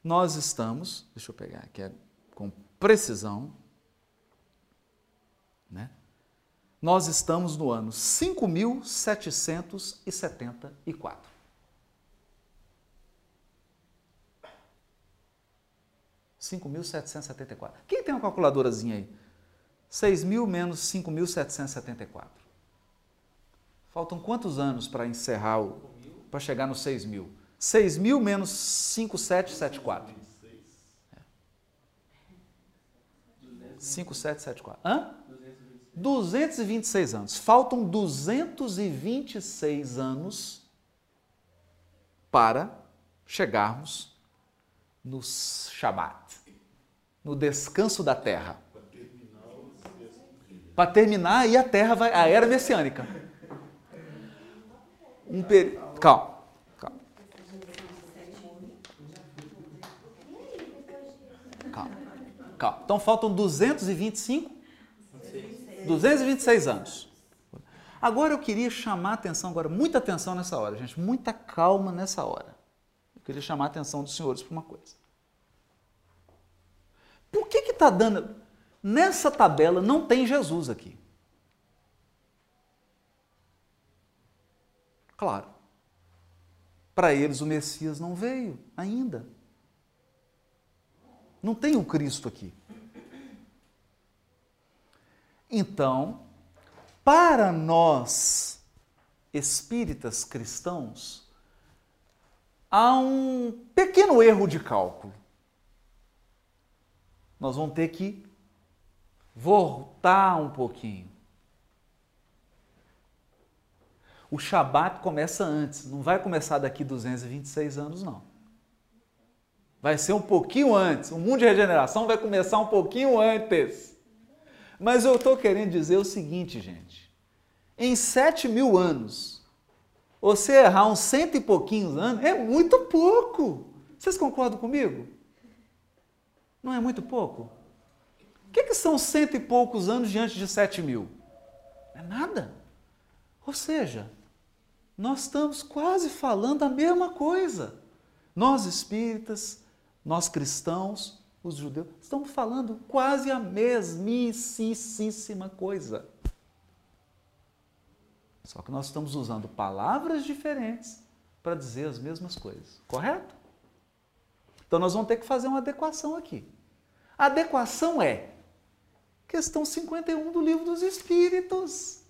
[SPEAKER 1] Nós estamos, deixa eu pegar aqui é com precisão, né? Nós estamos no ano 5774. Cinco mil setecentos e setenta e quatro. Quem tem uma calculadorazinha aí? Seis mil menos cinco mil setecentos e setenta e quatro. Faltam quantos anos para encerrar para chegar nos seis mil? Seis mil menos cinco sete sete quatro. Cinco sete sete quatro. Hã? 226 anos. Faltam 226 anos para chegarmos no Shabat, no descanso da terra. Para terminar, e a terra vai, a era messiânica. Um peri... Calma, calma. Calma, calma. Então faltam 225 226 anos. Agora eu queria chamar a atenção, agora, muita atenção nessa hora, gente, muita calma nessa hora. Eu queria chamar a atenção dos senhores para uma coisa. Por que que está dando... Nessa tabela não tem Jesus aqui. Claro. Para eles o Messias não veio ainda. Não tem o Cristo aqui. Então, para nós espíritas cristãos, há um pequeno erro de cálculo. Nós vamos ter que voltar um pouquinho. O Shabat começa antes, não vai começar daqui 226 anos, não. Vai ser um pouquinho antes. O mundo de regeneração vai começar um pouquinho antes. Mas eu estou querendo dizer o seguinte, gente. Em sete mil anos, você errar uns cento e pouquinhos anos é muito pouco. Vocês concordam comigo? Não é muito pouco? O que, que são cento e poucos anos diante de sete mil? É nada. Ou seja, nós estamos quase falando a mesma coisa. Nós espíritas, nós cristãos, os judeus, estão falando quase a mesmíssima coisa. Só que nós estamos usando palavras diferentes para dizer as mesmas coisas, correto? Então nós vamos ter que fazer uma adequação aqui. A adequação é questão 51 do livro dos Espíritos.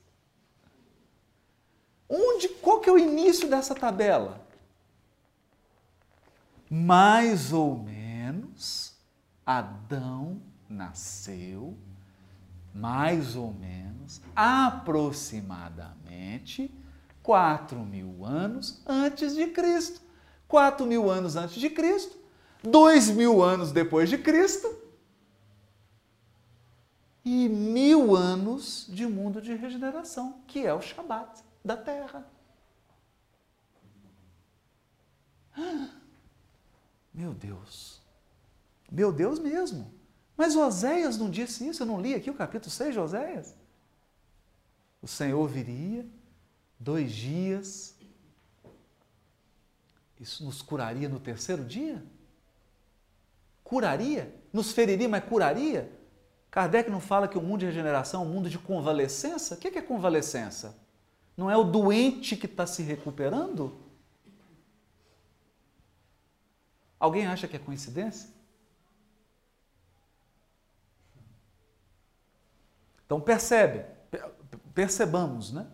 [SPEAKER 1] Onde, qual que é o início dessa tabela? Mais ou menos Adão nasceu mais ou menos, aproximadamente, 4 mil anos antes de Cristo. 4 mil anos antes de Cristo, 2 mil anos depois de Cristo e mil anos de mundo de regeneração, que é o Shabat da Terra. Meu Deus! Meu Deus mesmo. Mas Oséias não disse isso, eu não li aqui o capítulo 6 de Oséias. O Senhor viria dois dias, isso nos curaria no terceiro dia? Curaria? Nos feriria, mas curaria? Kardec não fala que o mundo de regeneração é um mundo de convalescença? O que é convalescença? Não é o doente que está se recuperando? Alguém acha que é coincidência? Então percebe, percebamos, né?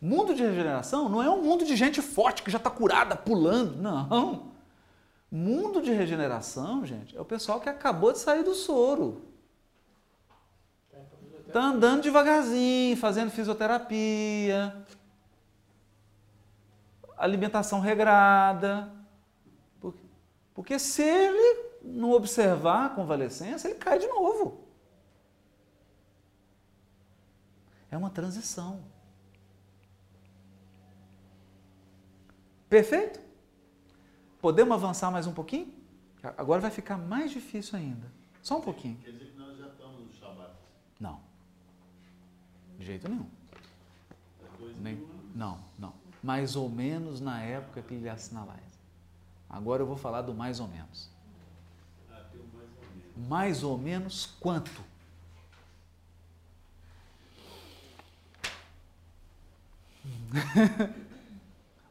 [SPEAKER 1] Mundo de regeneração não é um mundo de gente forte que já está curada, pulando, não. Mundo de regeneração, gente, é o pessoal que acabou de sair do soro. Está andando devagarzinho, fazendo fisioterapia, alimentação regrada. Porque se ele não observar a convalescência, ele cai de novo. É uma transição. Perfeito? Podemos avançar mais um pouquinho? Agora vai ficar mais difícil ainda. Só um pouquinho.
[SPEAKER 4] Quer dizer que nós já estamos no Shabat.
[SPEAKER 1] Não. De jeito nenhum. Nem, não, não. Mais ou menos na época que ele assinala. Agora eu vou falar do mais ou menos. Mais ou menos quanto?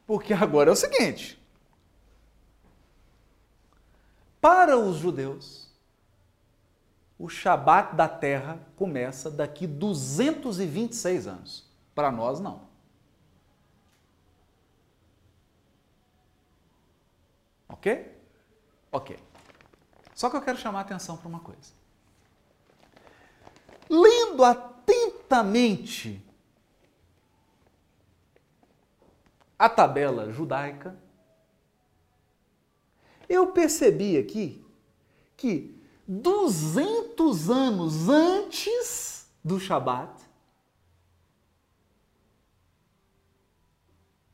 [SPEAKER 1] Porque agora é o seguinte: para os judeus, o Shabat da terra começa daqui 226 anos. Para nós, não. Ok? Ok. Só que eu quero chamar a atenção para uma coisa. Lendo atentamente a tabela judaica, eu percebi aqui que 200 anos antes do Shabat,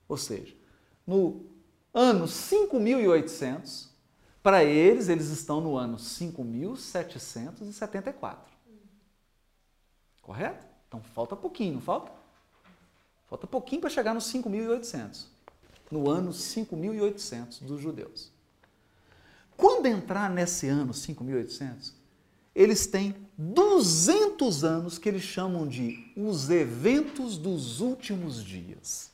[SPEAKER 1] ou seja, no ano 5800, para eles, eles estão no ano 5774. Correto? Então falta pouquinho, não falta? Falta pouquinho para chegar nos 5.800, no ano 5.800 dos judeus. Quando entrar nesse ano 5.800, eles têm 200 anos que eles chamam de os eventos dos últimos dias.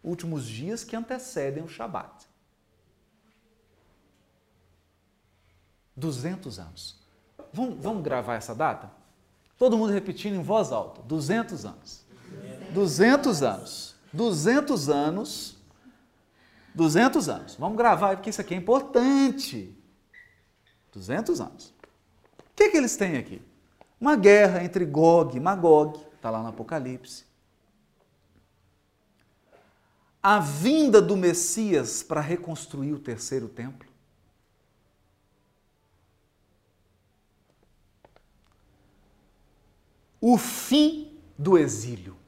[SPEAKER 1] Últimos dias que antecedem o Shabat. 200 anos. Vamos, vamos gravar essa data? Todo mundo repetindo em voz alta: 200 anos. 200 anos. 200 anos. 200 anos. Vamos gravar porque isso aqui é importante. 200 anos. O que, que eles têm aqui? Uma guerra entre Gog e Magog, está lá no Apocalipse. A vinda do Messias para reconstruir o terceiro templo. O fim do exílio.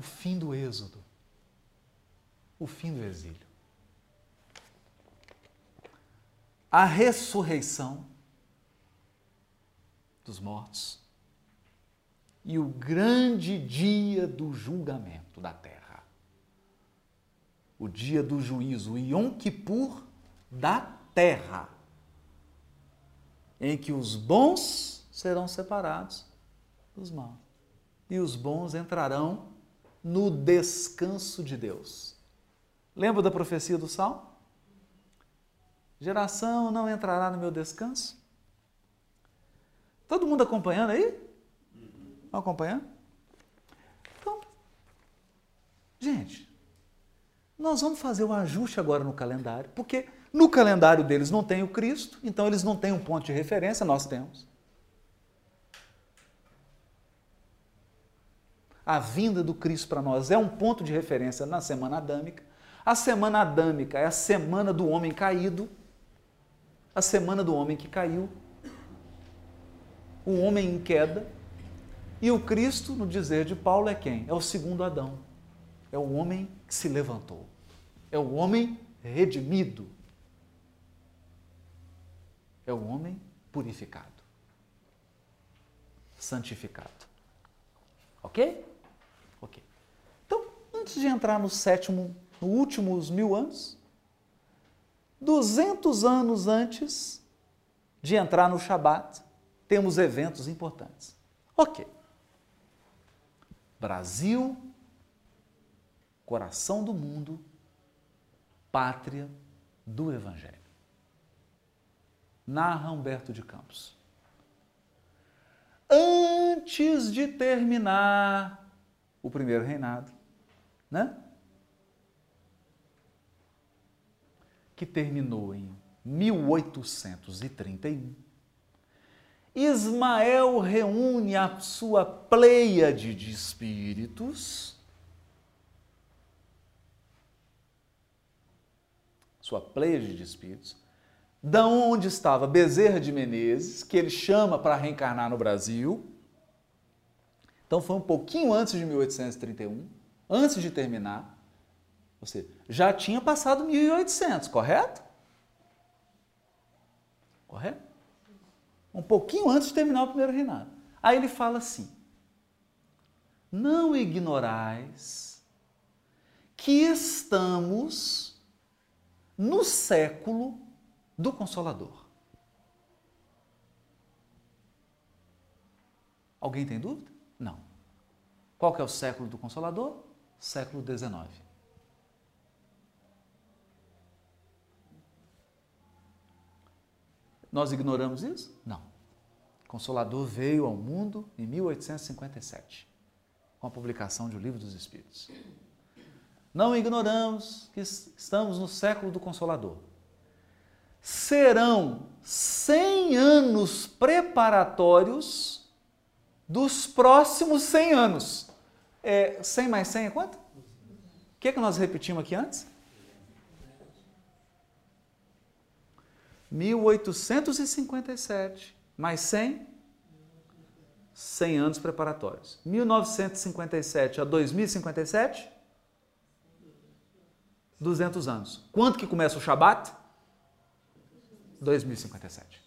[SPEAKER 1] O fim do êxodo, o fim do exílio. A ressurreição dos mortos e o grande dia do julgamento da terra. O dia do juízo, Yom Kippur da terra, em que os bons serão separados dos maus e os bons entrarão no descanso de Deus. Lembra da profecia do Salmo? Geração não entrará no meu descanso? Todo mundo acompanhando aí? Estão acompanhando? Então, gente, nós vamos fazer o ajuste agora no calendário, porque no calendário deles não tem o Cristo, então eles não têm um ponto de referência, nós temos. A vinda do Cristo para nós é um ponto de referência na semana adâmica. A semana adâmica é a semana do homem caído, a semana do homem que caiu, o homem em queda. E o Cristo, no dizer de Paulo, é quem? É o segundo Adão. É o homem que se levantou. É o homem redimido. É o homem purificado, santificado. Ok? Antes de entrar no sétimo, no últimos mil anos, 200 anos antes de entrar no Shabat, temos eventos importantes. Ok. Brasil, coração do mundo, pátria do Evangelho. Narra Humberto de Campos. Antes de terminar o primeiro reinado, né? que terminou em 1831. Ismael reúne a sua pleiade de espíritos, sua pleiade de espíritos, da onde estava Bezerra de Menezes, que ele chama para reencarnar no Brasil, então foi um pouquinho antes de 1831, antes de terminar. Seja, já tinha passado 1800, correto? Correto? Um pouquinho antes de terminar o primeiro reinado. Aí ele fala assim: Não ignorais que estamos no século do Consolador. Alguém tem dúvida? Não. Qual que é o século do Consolador? Século XIX. Nós ignoramos isso? Não. Consolador veio ao mundo em 1857, com a publicação de O Livro dos Espíritos. Não ignoramos que estamos no século do Consolador. Serão 100 anos preparatórios dos próximos 100 anos. É, 100 mais 100 é quanto? O que, é que nós repetimos aqui antes? 1857 mais 100, 100 anos preparatórios. 1957 a 2057, 200 anos. Quanto que começa o Shabat? 2057.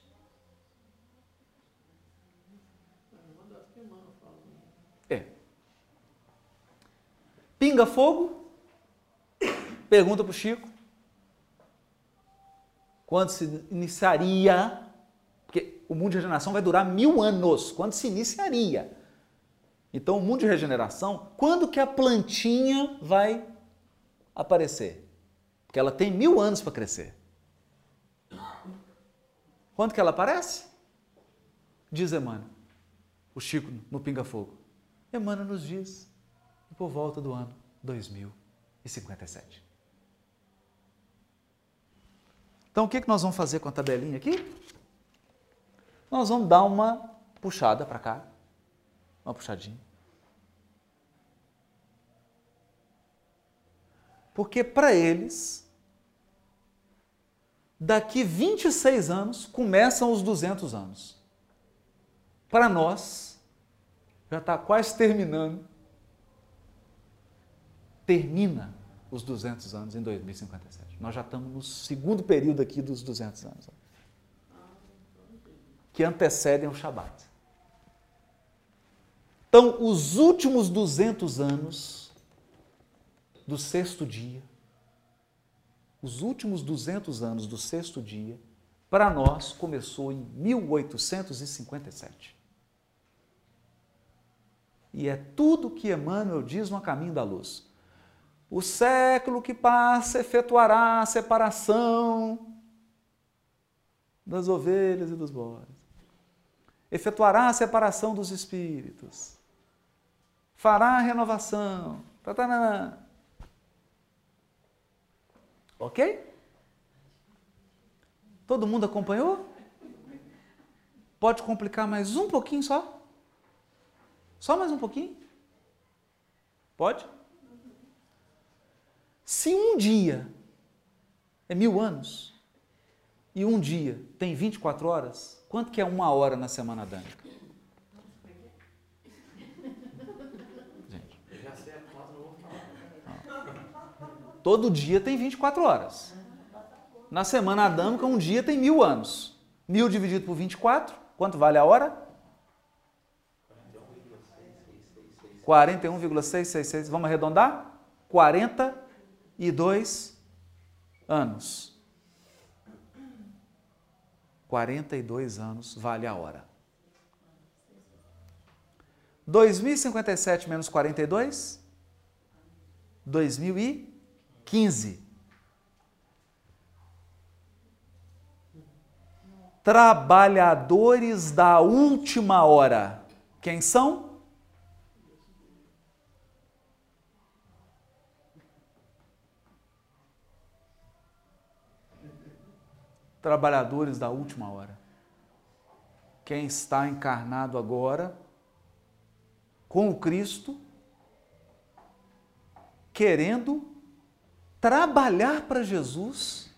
[SPEAKER 1] É. Pinga fogo? Pergunta para o Chico quando se iniciaria, porque o mundo de regeneração vai durar mil anos, quando se iniciaria. Então, o mundo de regeneração, quando que a plantinha vai aparecer? Porque ela tem mil anos para crescer. Quando que ela aparece? Diz Emmanuel, o Chico no Pinga Fogo. Emmanuel nos diz por volta do ano 2057. Então, o que, nós vamos fazer com a tabelinha aqui? Nós vamos dar uma puxada para cá, uma puxadinha. Porque para eles, daqui 26 anos começam os 200 anos. Para nós, já está quase terminando. Termina os 200 anos em 2057. Nós já estamos no segundo período aqui dos 200 anos, que antecedem o Shabat. Então, os últimos 200 anos do sexto dia, os últimos 200 anos do sexto dia, para nós começou em 1857. E é tudo que Emmanuel diz no Caminho da Luz. O século que passa efetuará a separação das ovelhas e dos bodes. Efetuará a separação dos espíritos. Fará a renovação. Ok? Todo mundo acompanhou? Pode complicar mais um pouquinho só? Só mais um pouquinho? Pode? Se um dia é mil anos e um dia tem 24 horas, quanto que é uma hora na semana dânica? Gente. Todo dia tem 24 horas. Na semana adâmica, um dia tem mil anos. Mil dividido por 24, quanto vale a hora? 41,666. Vamos arredondar? 40 e dois anos. 42 anos vale a hora. 2057 menos 42? 2015. Trabalhadores da última hora. Quem são? Trabalhadores da última hora. Quem está encarnado agora com o Cristo, querendo trabalhar para Jesus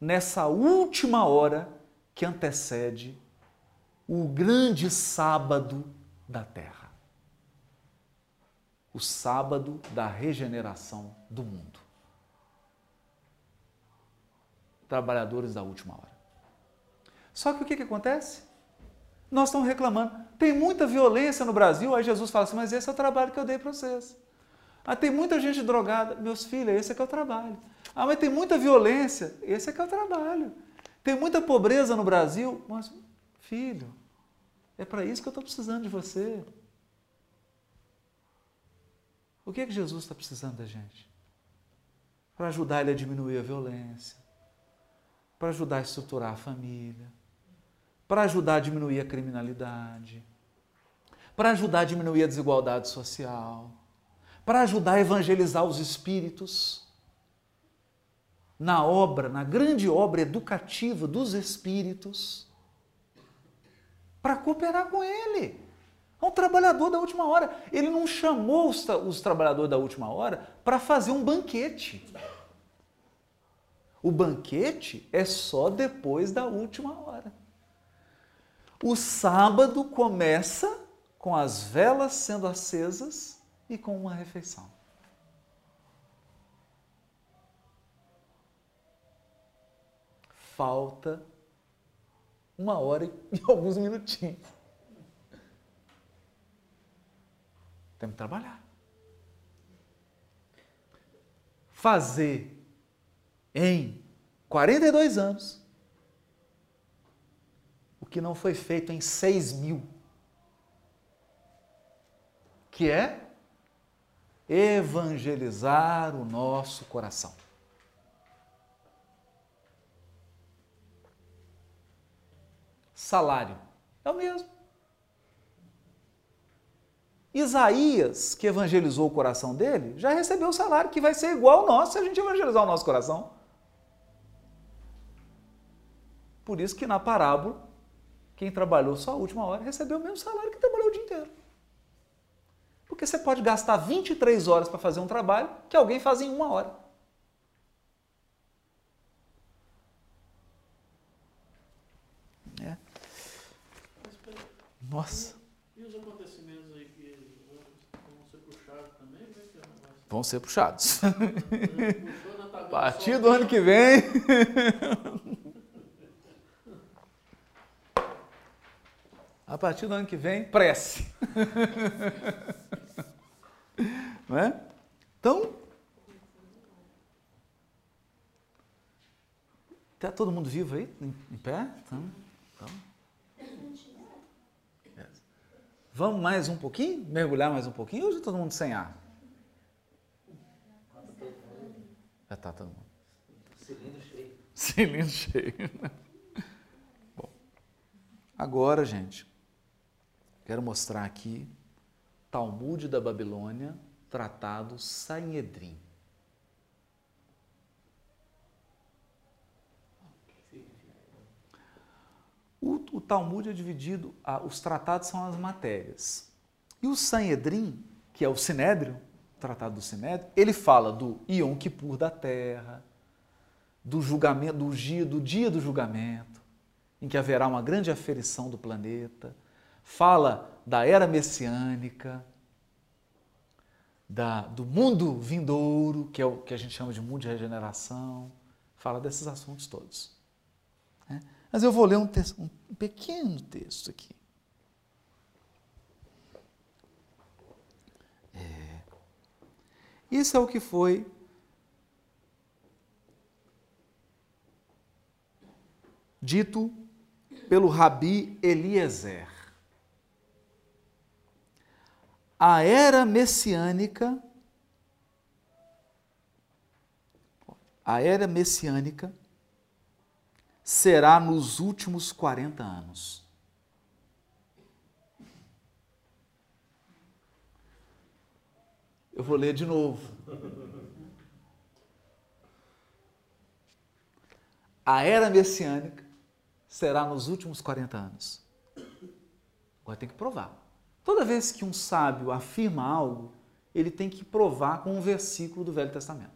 [SPEAKER 1] nessa última hora que antecede o grande sábado da terra. O sábado da regeneração do mundo. Trabalhadores da última hora. Só que o que, que acontece? Nós estamos reclamando. Tem muita violência no Brasil, aí Jesus fala assim, mas esse é o trabalho que eu dei para vocês. Ah, tem muita gente drogada. Meus filhos, esse é que é o trabalho. Ah, mas tem muita violência. Esse é que é o trabalho. Tem muita pobreza no Brasil. Mas, filho, é para isso que eu estou precisando de você. O que é que Jesus está precisando da gente? Para ajudar ele a diminuir a violência, para ajudar a estruturar a família, para ajudar a diminuir a criminalidade, para ajudar a diminuir a desigualdade social, para ajudar a evangelizar os espíritos. Na obra, na grande obra educativa dos espíritos, para cooperar com ele. É um trabalhador da última hora. Ele não chamou os, os trabalhadores da última hora para fazer um banquete. O banquete é só depois da última hora. O sábado começa com as velas sendo acesas e com uma refeição. Falta uma hora e alguns minutinhos. Temos que trabalhar. Fazer em 42 anos o que não foi feito em 6 mil, que é evangelizar o nosso coração. Salário é o mesmo. Isaías, que evangelizou o coração dele, já recebeu o salário que vai ser igual ao nosso se a gente evangelizar o nosso coração. Por isso que na parábola, quem trabalhou só a última hora recebeu o mesmo salário que trabalhou o dia inteiro. Porque você pode gastar 23 horas para fazer um trabalho que alguém faz em uma hora. É. Nossa.
[SPEAKER 4] E os acontecimentos aí que vão ser puxados também? É
[SPEAKER 1] vão ser puxados. A partir do ano que vem. A partir do ano que vem, prece. Não é? Então, está todo mundo vivo aí, em, pé? Então, então. Vamos mais um pouquinho? Mergulhar mais um pouquinho ou já todo mundo sem ar? Já está todo mundo.
[SPEAKER 2] Cilindro cheio.
[SPEAKER 1] Cilindro cheio. Bom, agora, gente, quero mostrar aqui Talmud da Babilônia, Tratado Sanhedrin. O, o Talmud é dividido, os tratados são as matérias. E o Sanhedrin, que é o Sinédrio, o Tratado do Sinédrio, ele fala do Yom Kippur da terra, do julgamento, do dia, do dia do julgamento, em que haverá uma grande aferição do planeta, fala da era messiânica, da, do mundo vindouro, que é o que a gente chama de mundo de regeneração, fala desses assuntos todos. Né? Mas eu vou ler um, texto, um pequeno texto aqui. É. Isso é o que foi dito pelo Rabi Eliezer a era messiânica, a era messiânica será nos últimos 40 anos. Eu vou ler de novo. A era messiânica será nos últimos 40 anos. Agora tem que provar. Toda vez que um sábio afirma algo, ele tem que provar com um versículo do Velho Testamento.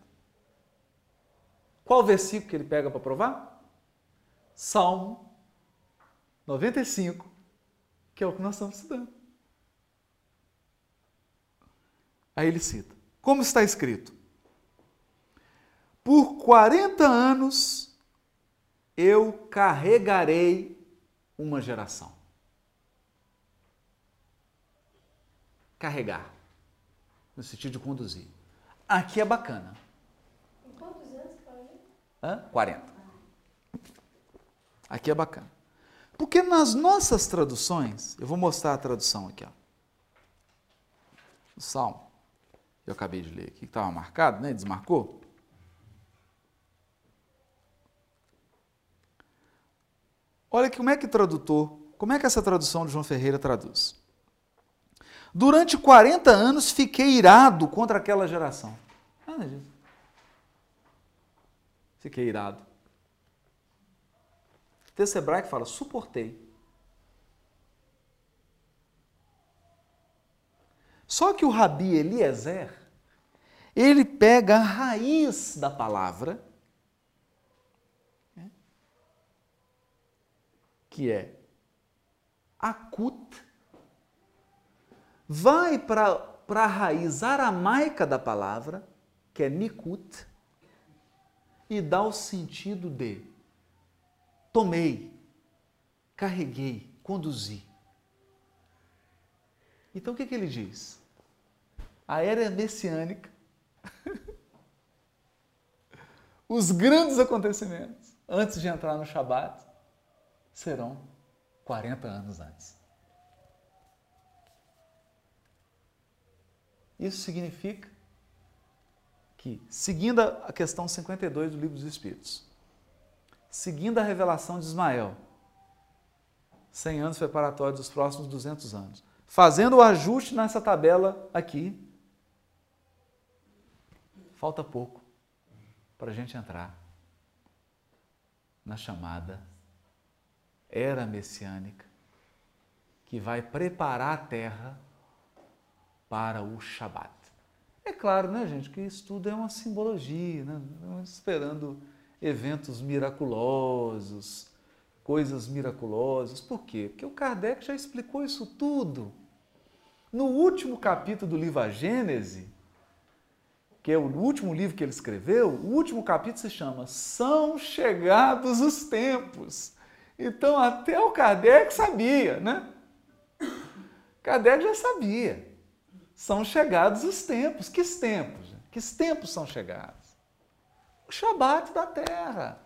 [SPEAKER 1] Qual versículo que ele pega para provar? Salmo 95, que é o que nós estamos estudando. Aí ele cita: Como está escrito? Por 40 anos eu carregarei uma geração. Carregar, no sentido de conduzir. Aqui é bacana.
[SPEAKER 3] Em quantos anos?
[SPEAKER 1] Hã? 40. Aqui é bacana. Porque nas nossas traduções, eu vou mostrar a tradução aqui, ó. O Salmo, que eu acabei de ler aqui, que estava marcado, né? Desmarcou? Olha como é que tradutor, como é que essa tradução de João Ferreira traduz? Durante 40 anos fiquei irado contra aquela geração. Nada disso. Fiquei irado. O texto hebraico fala, suportei. Só que o Rabi Eliezer, ele pega a raiz da palavra, né, que é akut, vai para a raiz aramaica da palavra, que é nikut, e dá o sentido de tomei, carreguei, conduzi. Então o que, que ele diz? A era messiânica, os grandes acontecimentos antes de entrar no Shabat serão 40 anos antes. Isso significa que, seguindo a questão 52 do Livro dos Espíritos, seguindo a revelação de Ismael, 100 anos preparatórios dos próximos 200 anos, fazendo o ajuste nessa tabela aqui, falta pouco para a gente entrar na chamada era messiânica que vai preparar a terra para o Shabat. É claro, né, gente, que isso tudo é uma simbologia, né? esperando eventos miraculosos, coisas miraculosas. Por quê? Porque o Kardec já explicou isso tudo. No último capítulo do livro A Gênese, que é o último livro que ele escreveu, o último capítulo se chama São Chegados os Tempos. Então, até o Kardec sabia, né? Kardec já sabia. São chegados os tempos. Que tempos? Que tempos são chegados? O Shabat da terra.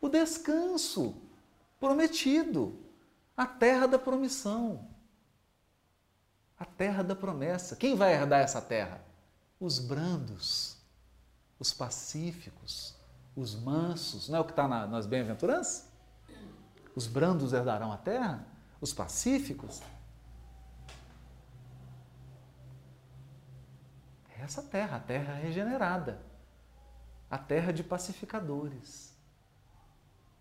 [SPEAKER 1] O descanso prometido. A terra da promissão. A terra da promessa. Quem vai herdar essa terra? Os brandos, os pacíficos, os mansos. Não é o que está na, nas bem-aventuranças? Os brandos herdarão a terra? Os pacíficos? Essa terra, a terra regenerada. A terra de pacificadores,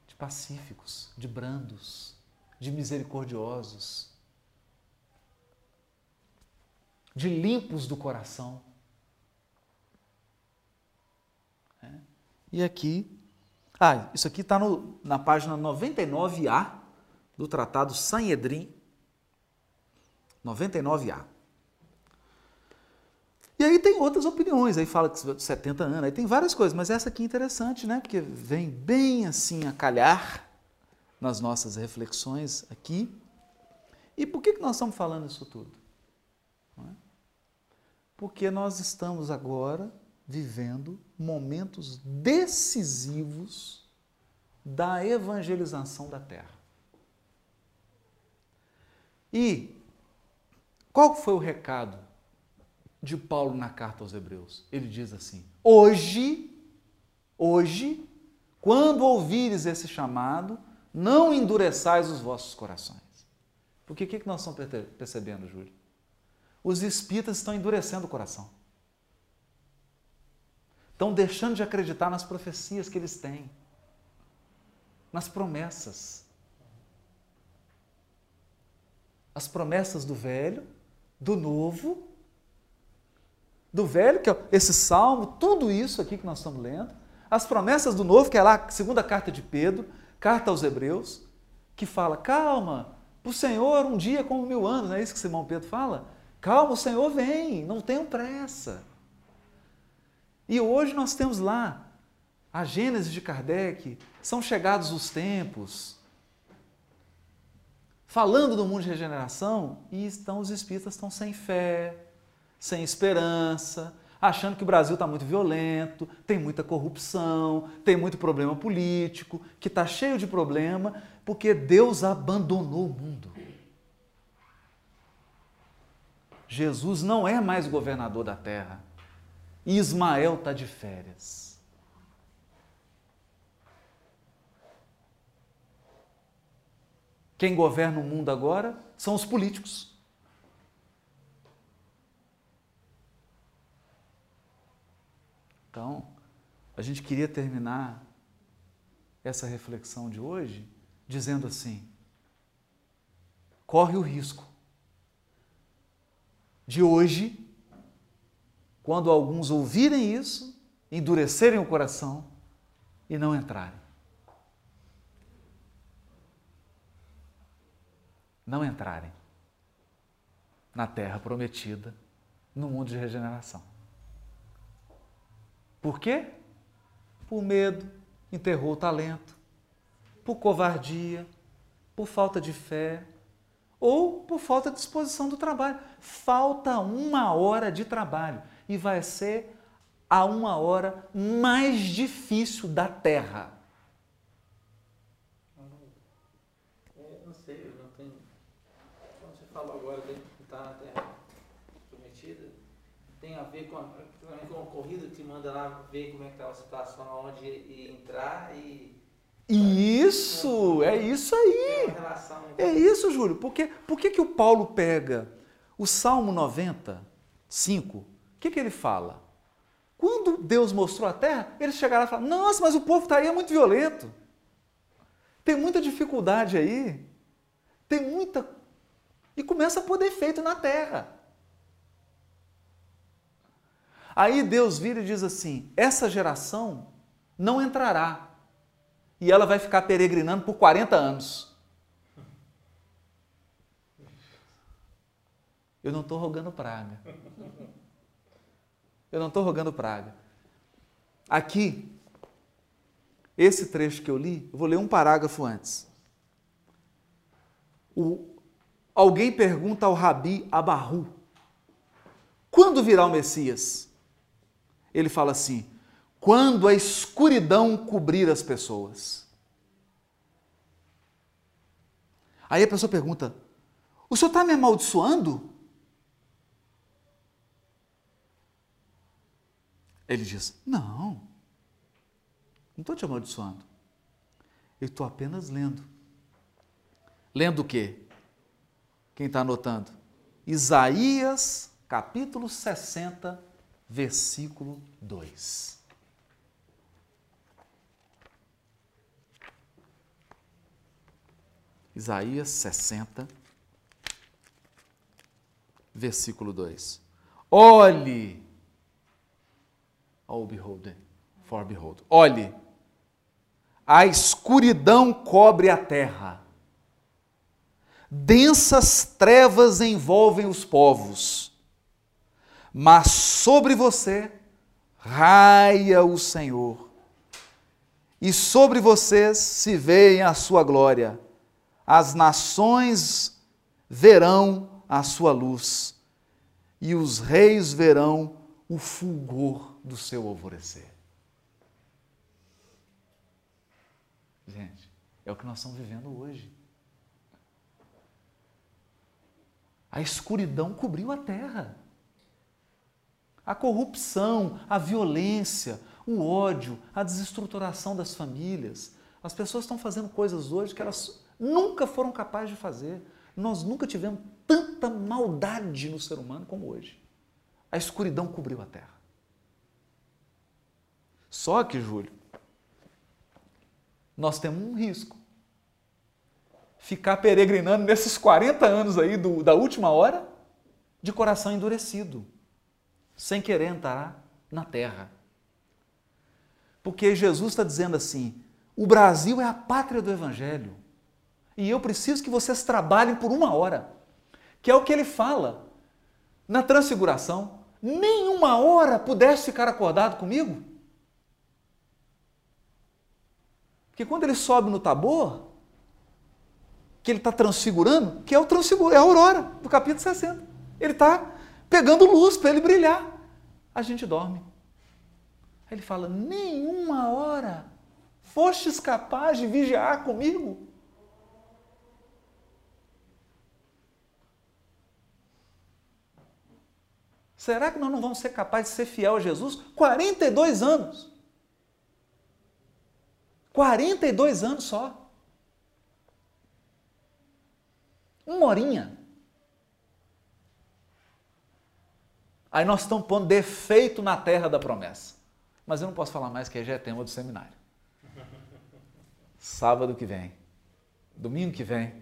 [SPEAKER 1] de pacíficos, de brandos, de misericordiosos, de limpos do coração. É. E aqui ah, isso aqui está na página 99A do Tratado Sanhedrin. 99A. E aí tem outras opiniões, aí fala que 70 anos, aí tem várias coisas, mas essa aqui é interessante, né? Porque vem bem assim a calhar nas nossas reflexões aqui. E por que, que nós estamos falando isso tudo? É? Porque nós estamos agora vivendo momentos decisivos da evangelização da terra. E qual foi o recado de Paulo na carta aos Hebreus? Ele diz assim: Hoje, hoje, quando ouvires esse chamado, não endureçais os vossos corações. Porque o que nós estamos percebendo, Júlio? Os espíritas estão endurecendo o coração estão deixando de acreditar nas profecias que eles têm, nas promessas. As promessas do velho, do novo, do velho, que é esse salmo, tudo isso aqui que nós estamos lendo, as promessas do novo, que é lá a segunda carta de Pedro, carta aos Hebreus, que fala: calma, o Senhor um dia como mil anos, não é isso que Simão Pedro fala? Calma, o Senhor vem, não tenham pressa. E hoje nós temos lá a Gênese de Kardec, são chegados os tempos. falando do mundo de regeneração e estão os espíritas estão sem fé, sem esperança, achando que o Brasil está muito violento, tem muita corrupção, tem muito problema político, que está cheio de problema, porque Deus abandonou o mundo. Jesus não é mais governador da terra. Ismael está de férias. Quem governa o mundo agora são os políticos. Então, a gente queria terminar essa reflexão de hoje dizendo assim: corre o risco de hoje, quando alguns ouvirem isso, endurecerem o coração e não entrarem. Não entrarem na terra prometida, no mundo de regeneração. Por quê? Por medo, enterrou o talento, por covardia, por falta de fé ou por falta de disposição do trabalho. Falta uma hora de trabalho e vai ser a uma hora mais difícil da Terra.
[SPEAKER 2] É, não sei, não tenho. Quando você falou agora de estar na Terra prometida, tem a ver com a, corrida que manda lá ver como é que está a situação, onde entrar e.
[SPEAKER 1] Isso, é isso aí.
[SPEAKER 2] relação.
[SPEAKER 1] É isso, Júlio. Por, que, por que, que o Paulo pega o Salmo 90, 5? O que, que ele fala? Quando Deus mostrou a terra, eles chegaram e falaram: Nossa, mas o povo está aí, é muito violento. Tem muita dificuldade aí. Tem muita. E começa a pôr defeito na terra. Aí Deus vira e diz assim: Essa geração não entrará. E ela vai ficar peregrinando por 40 anos. Eu não estou rogando praga. Eu não estou rogando praga. Aqui, esse trecho que eu li, eu vou ler um parágrafo antes. O, alguém pergunta ao Rabi Abarru: quando virá o Messias? Ele fala assim: quando a escuridão cobrir as pessoas. Aí a pessoa pergunta: o senhor está me amaldiçoando? Ele diz: Não, não estou te amaldiçoando. Eu estou apenas lendo. Lendo o quê? Quem está anotando? Isaías, capítulo 60, versículo 2. Isaías 60, versículo 2. Olhe, oh behold, for behold, olhe, a escuridão cobre a terra, densas trevas envolvem os povos, mas sobre você raia o Senhor, e sobre vocês se vê a sua glória. As nações verão a sua luz, e os reis verão o fulgor do seu alvorecer. Gente, é o que nós estamos vivendo hoje. A escuridão cobriu a terra. A corrupção, a violência, o ódio, a desestruturação das famílias. As pessoas estão fazendo coisas hoje que elas nunca foram capazes de fazer. Nós nunca tivemos tanta maldade no ser humano como hoje. A escuridão cobriu a terra. Só que, Júlio, nós temos um risco. Ficar peregrinando nesses 40 anos aí do, da última hora de coração endurecido, sem querer entrar na terra. Porque Jesus está dizendo assim: o Brasil é a pátria do Evangelho. E eu preciso que vocês trabalhem por uma hora, que é o que ele fala na transfiguração. Nenhuma hora pudesse ficar acordado comigo. Porque quando ele sobe no tabor, que ele está transfigurando, que é o transfiguro, é a aurora do capítulo 60. Ele está pegando luz para ele brilhar. A gente dorme. Ele fala: nenhuma hora fostes capaz de vigiar comigo. Será que nós não vamos ser capazes de ser fiel a Jesus? 42 anos. 42 anos só. Uma horinha. Aí nós estamos pondo defeito na terra da promessa. Mas eu não posso falar mais que já é tema do seminário. Sábado que vem. Domingo que vem.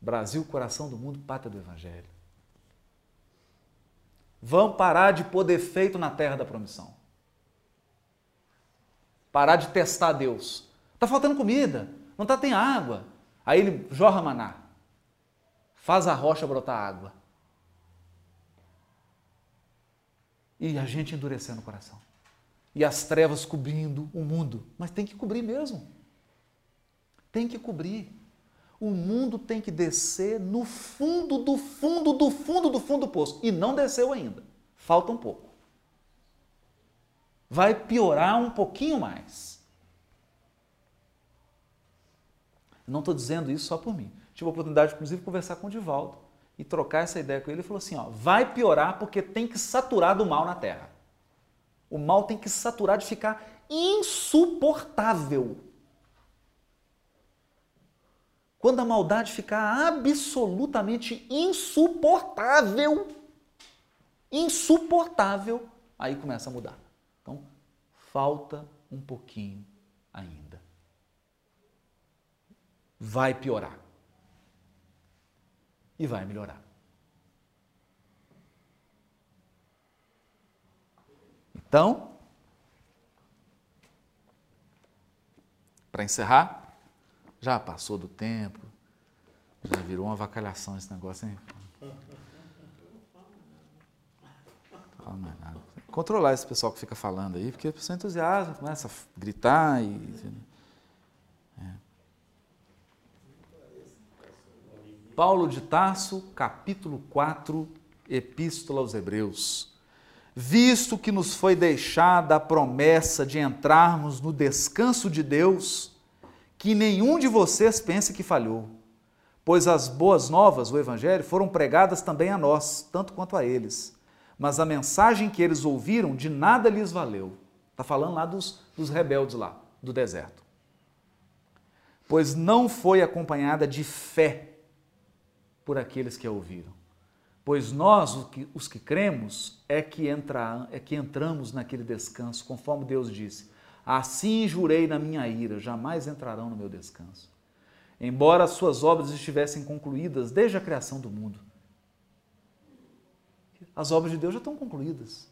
[SPEAKER 1] Brasil, coração do mundo, pátria do Evangelho. Vamos parar de pôr defeito na terra da promissão. Parar de testar Deus. Está faltando comida, não está tem água. Aí ele jorra maná. Faz a rocha brotar água. E a gente endurecendo o coração. E as trevas cobrindo o mundo. Mas tem que cobrir mesmo. Tem que cobrir. O mundo tem que descer no fundo do fundo do fundo do fundo do poço. E não desceu ainda. Falta um pouco. Vai piorar um pouquinho mais. Não estou dizendo isso só por mim. Tive a oportunidade, inclusive, de conversar com o Divaldo e trocar essa ideia com ele. Ele falou assim: ó, vai piorar porque tem que saturar do mal na terra. O mal tem que saturar de ficar insuportável. Quando a maldade ficar absolutamente insuportável, insuportável, aí começa a mudar. Então, falta um pouquinho ainda. Vai piorar. E vai melhorar. Então, para encerrar, já passou do tempo, já virou uma vacalhação esse negócio, hein? Não fala mais nada. Controlar esse pessoal que fica falando aí, porque a pessoa entusiasma, começa a gritar e. Paulo de Tarso, capítulo 4, Epístola aos Hebreus. Visto que nos foi deixada a promessa de entrarmos no descanso de Deus, que nenhum de vocês pense que falhou, pois as boas novas, o Evangelho, foram pregadas também a nós, tanto quanto a eles. Mas a mensagem que eles ouviram de nada lhes valeu. Está falando lá dos, dos rebeldes lá, do deserto. Pois não foi acompanhada de fé por aqueles que a ouviram. Pois nós, os que, os que cremos, é que, entra, é que entramos naquele descanso, conforme Deus disse Assim jurei na minha ira, jamais entrarão no meu descanso. Embora as suas obras estivessem concluídas desde a criação do mundo. As obras de Deus já estão concluídas.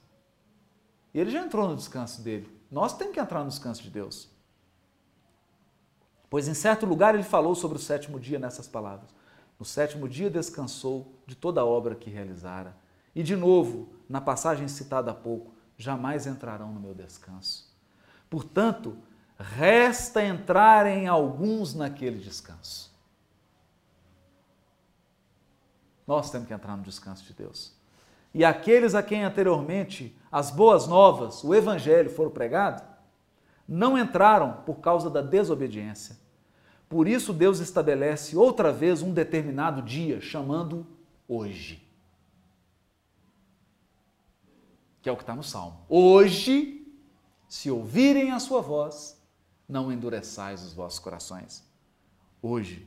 [SPEAKER 1] Ele já entrou no descanso dele. Nós temos que entrar no descanso de Deus. Pois em certo lugar ele falou sobre o sétimo dia nessas palavras. No sétimo dia descansou de toda a obra que realizara. E de novo, na passagem citada há pouco, jamais entrarão no meu descanso. Portanto, resta entrarem alguns naquele descanso. Nós temos que entrar no descanso de Deus. E aqueles a quem anteriormente as boas novas, o evangelho foram pregados, não entraram por causa da desobediência. Por isso Deus estabelece outra vez um determinado dia, chamando hoje. Que é o que está no Salmo. Hoje se ouvirem a sua voz, não endureçais os vossos corações. Hoje,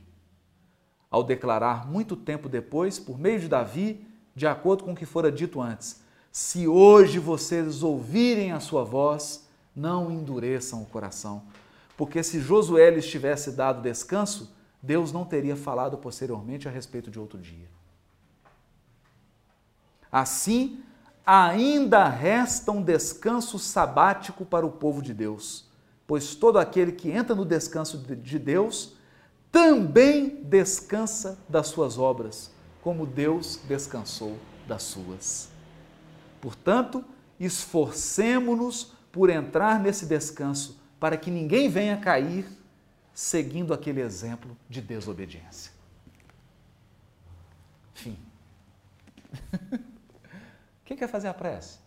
[SPEAKER 1] ao declarar muito tempo depois, por meio de Davi, de acordo com o que fora dito antes, se hoje vocês ouvirem a sua voz, não endureçam o coração. Porque se Josué lhes tivesse dado descanso, Deus não teria falado posteriormente a respeito de outro dia. Assim, ainda resta um descanso sabático para o povo de Deus, pois todo aquele que entra no descanso de Deus também descansa das suas obras, como Deus descansou das suas. Portanto, esforcemo-nos por entrar nesse descanso, para que ninguém venha cair seguindo aquele exemplo de desobediência. Fim. Quem quer fazer a prece?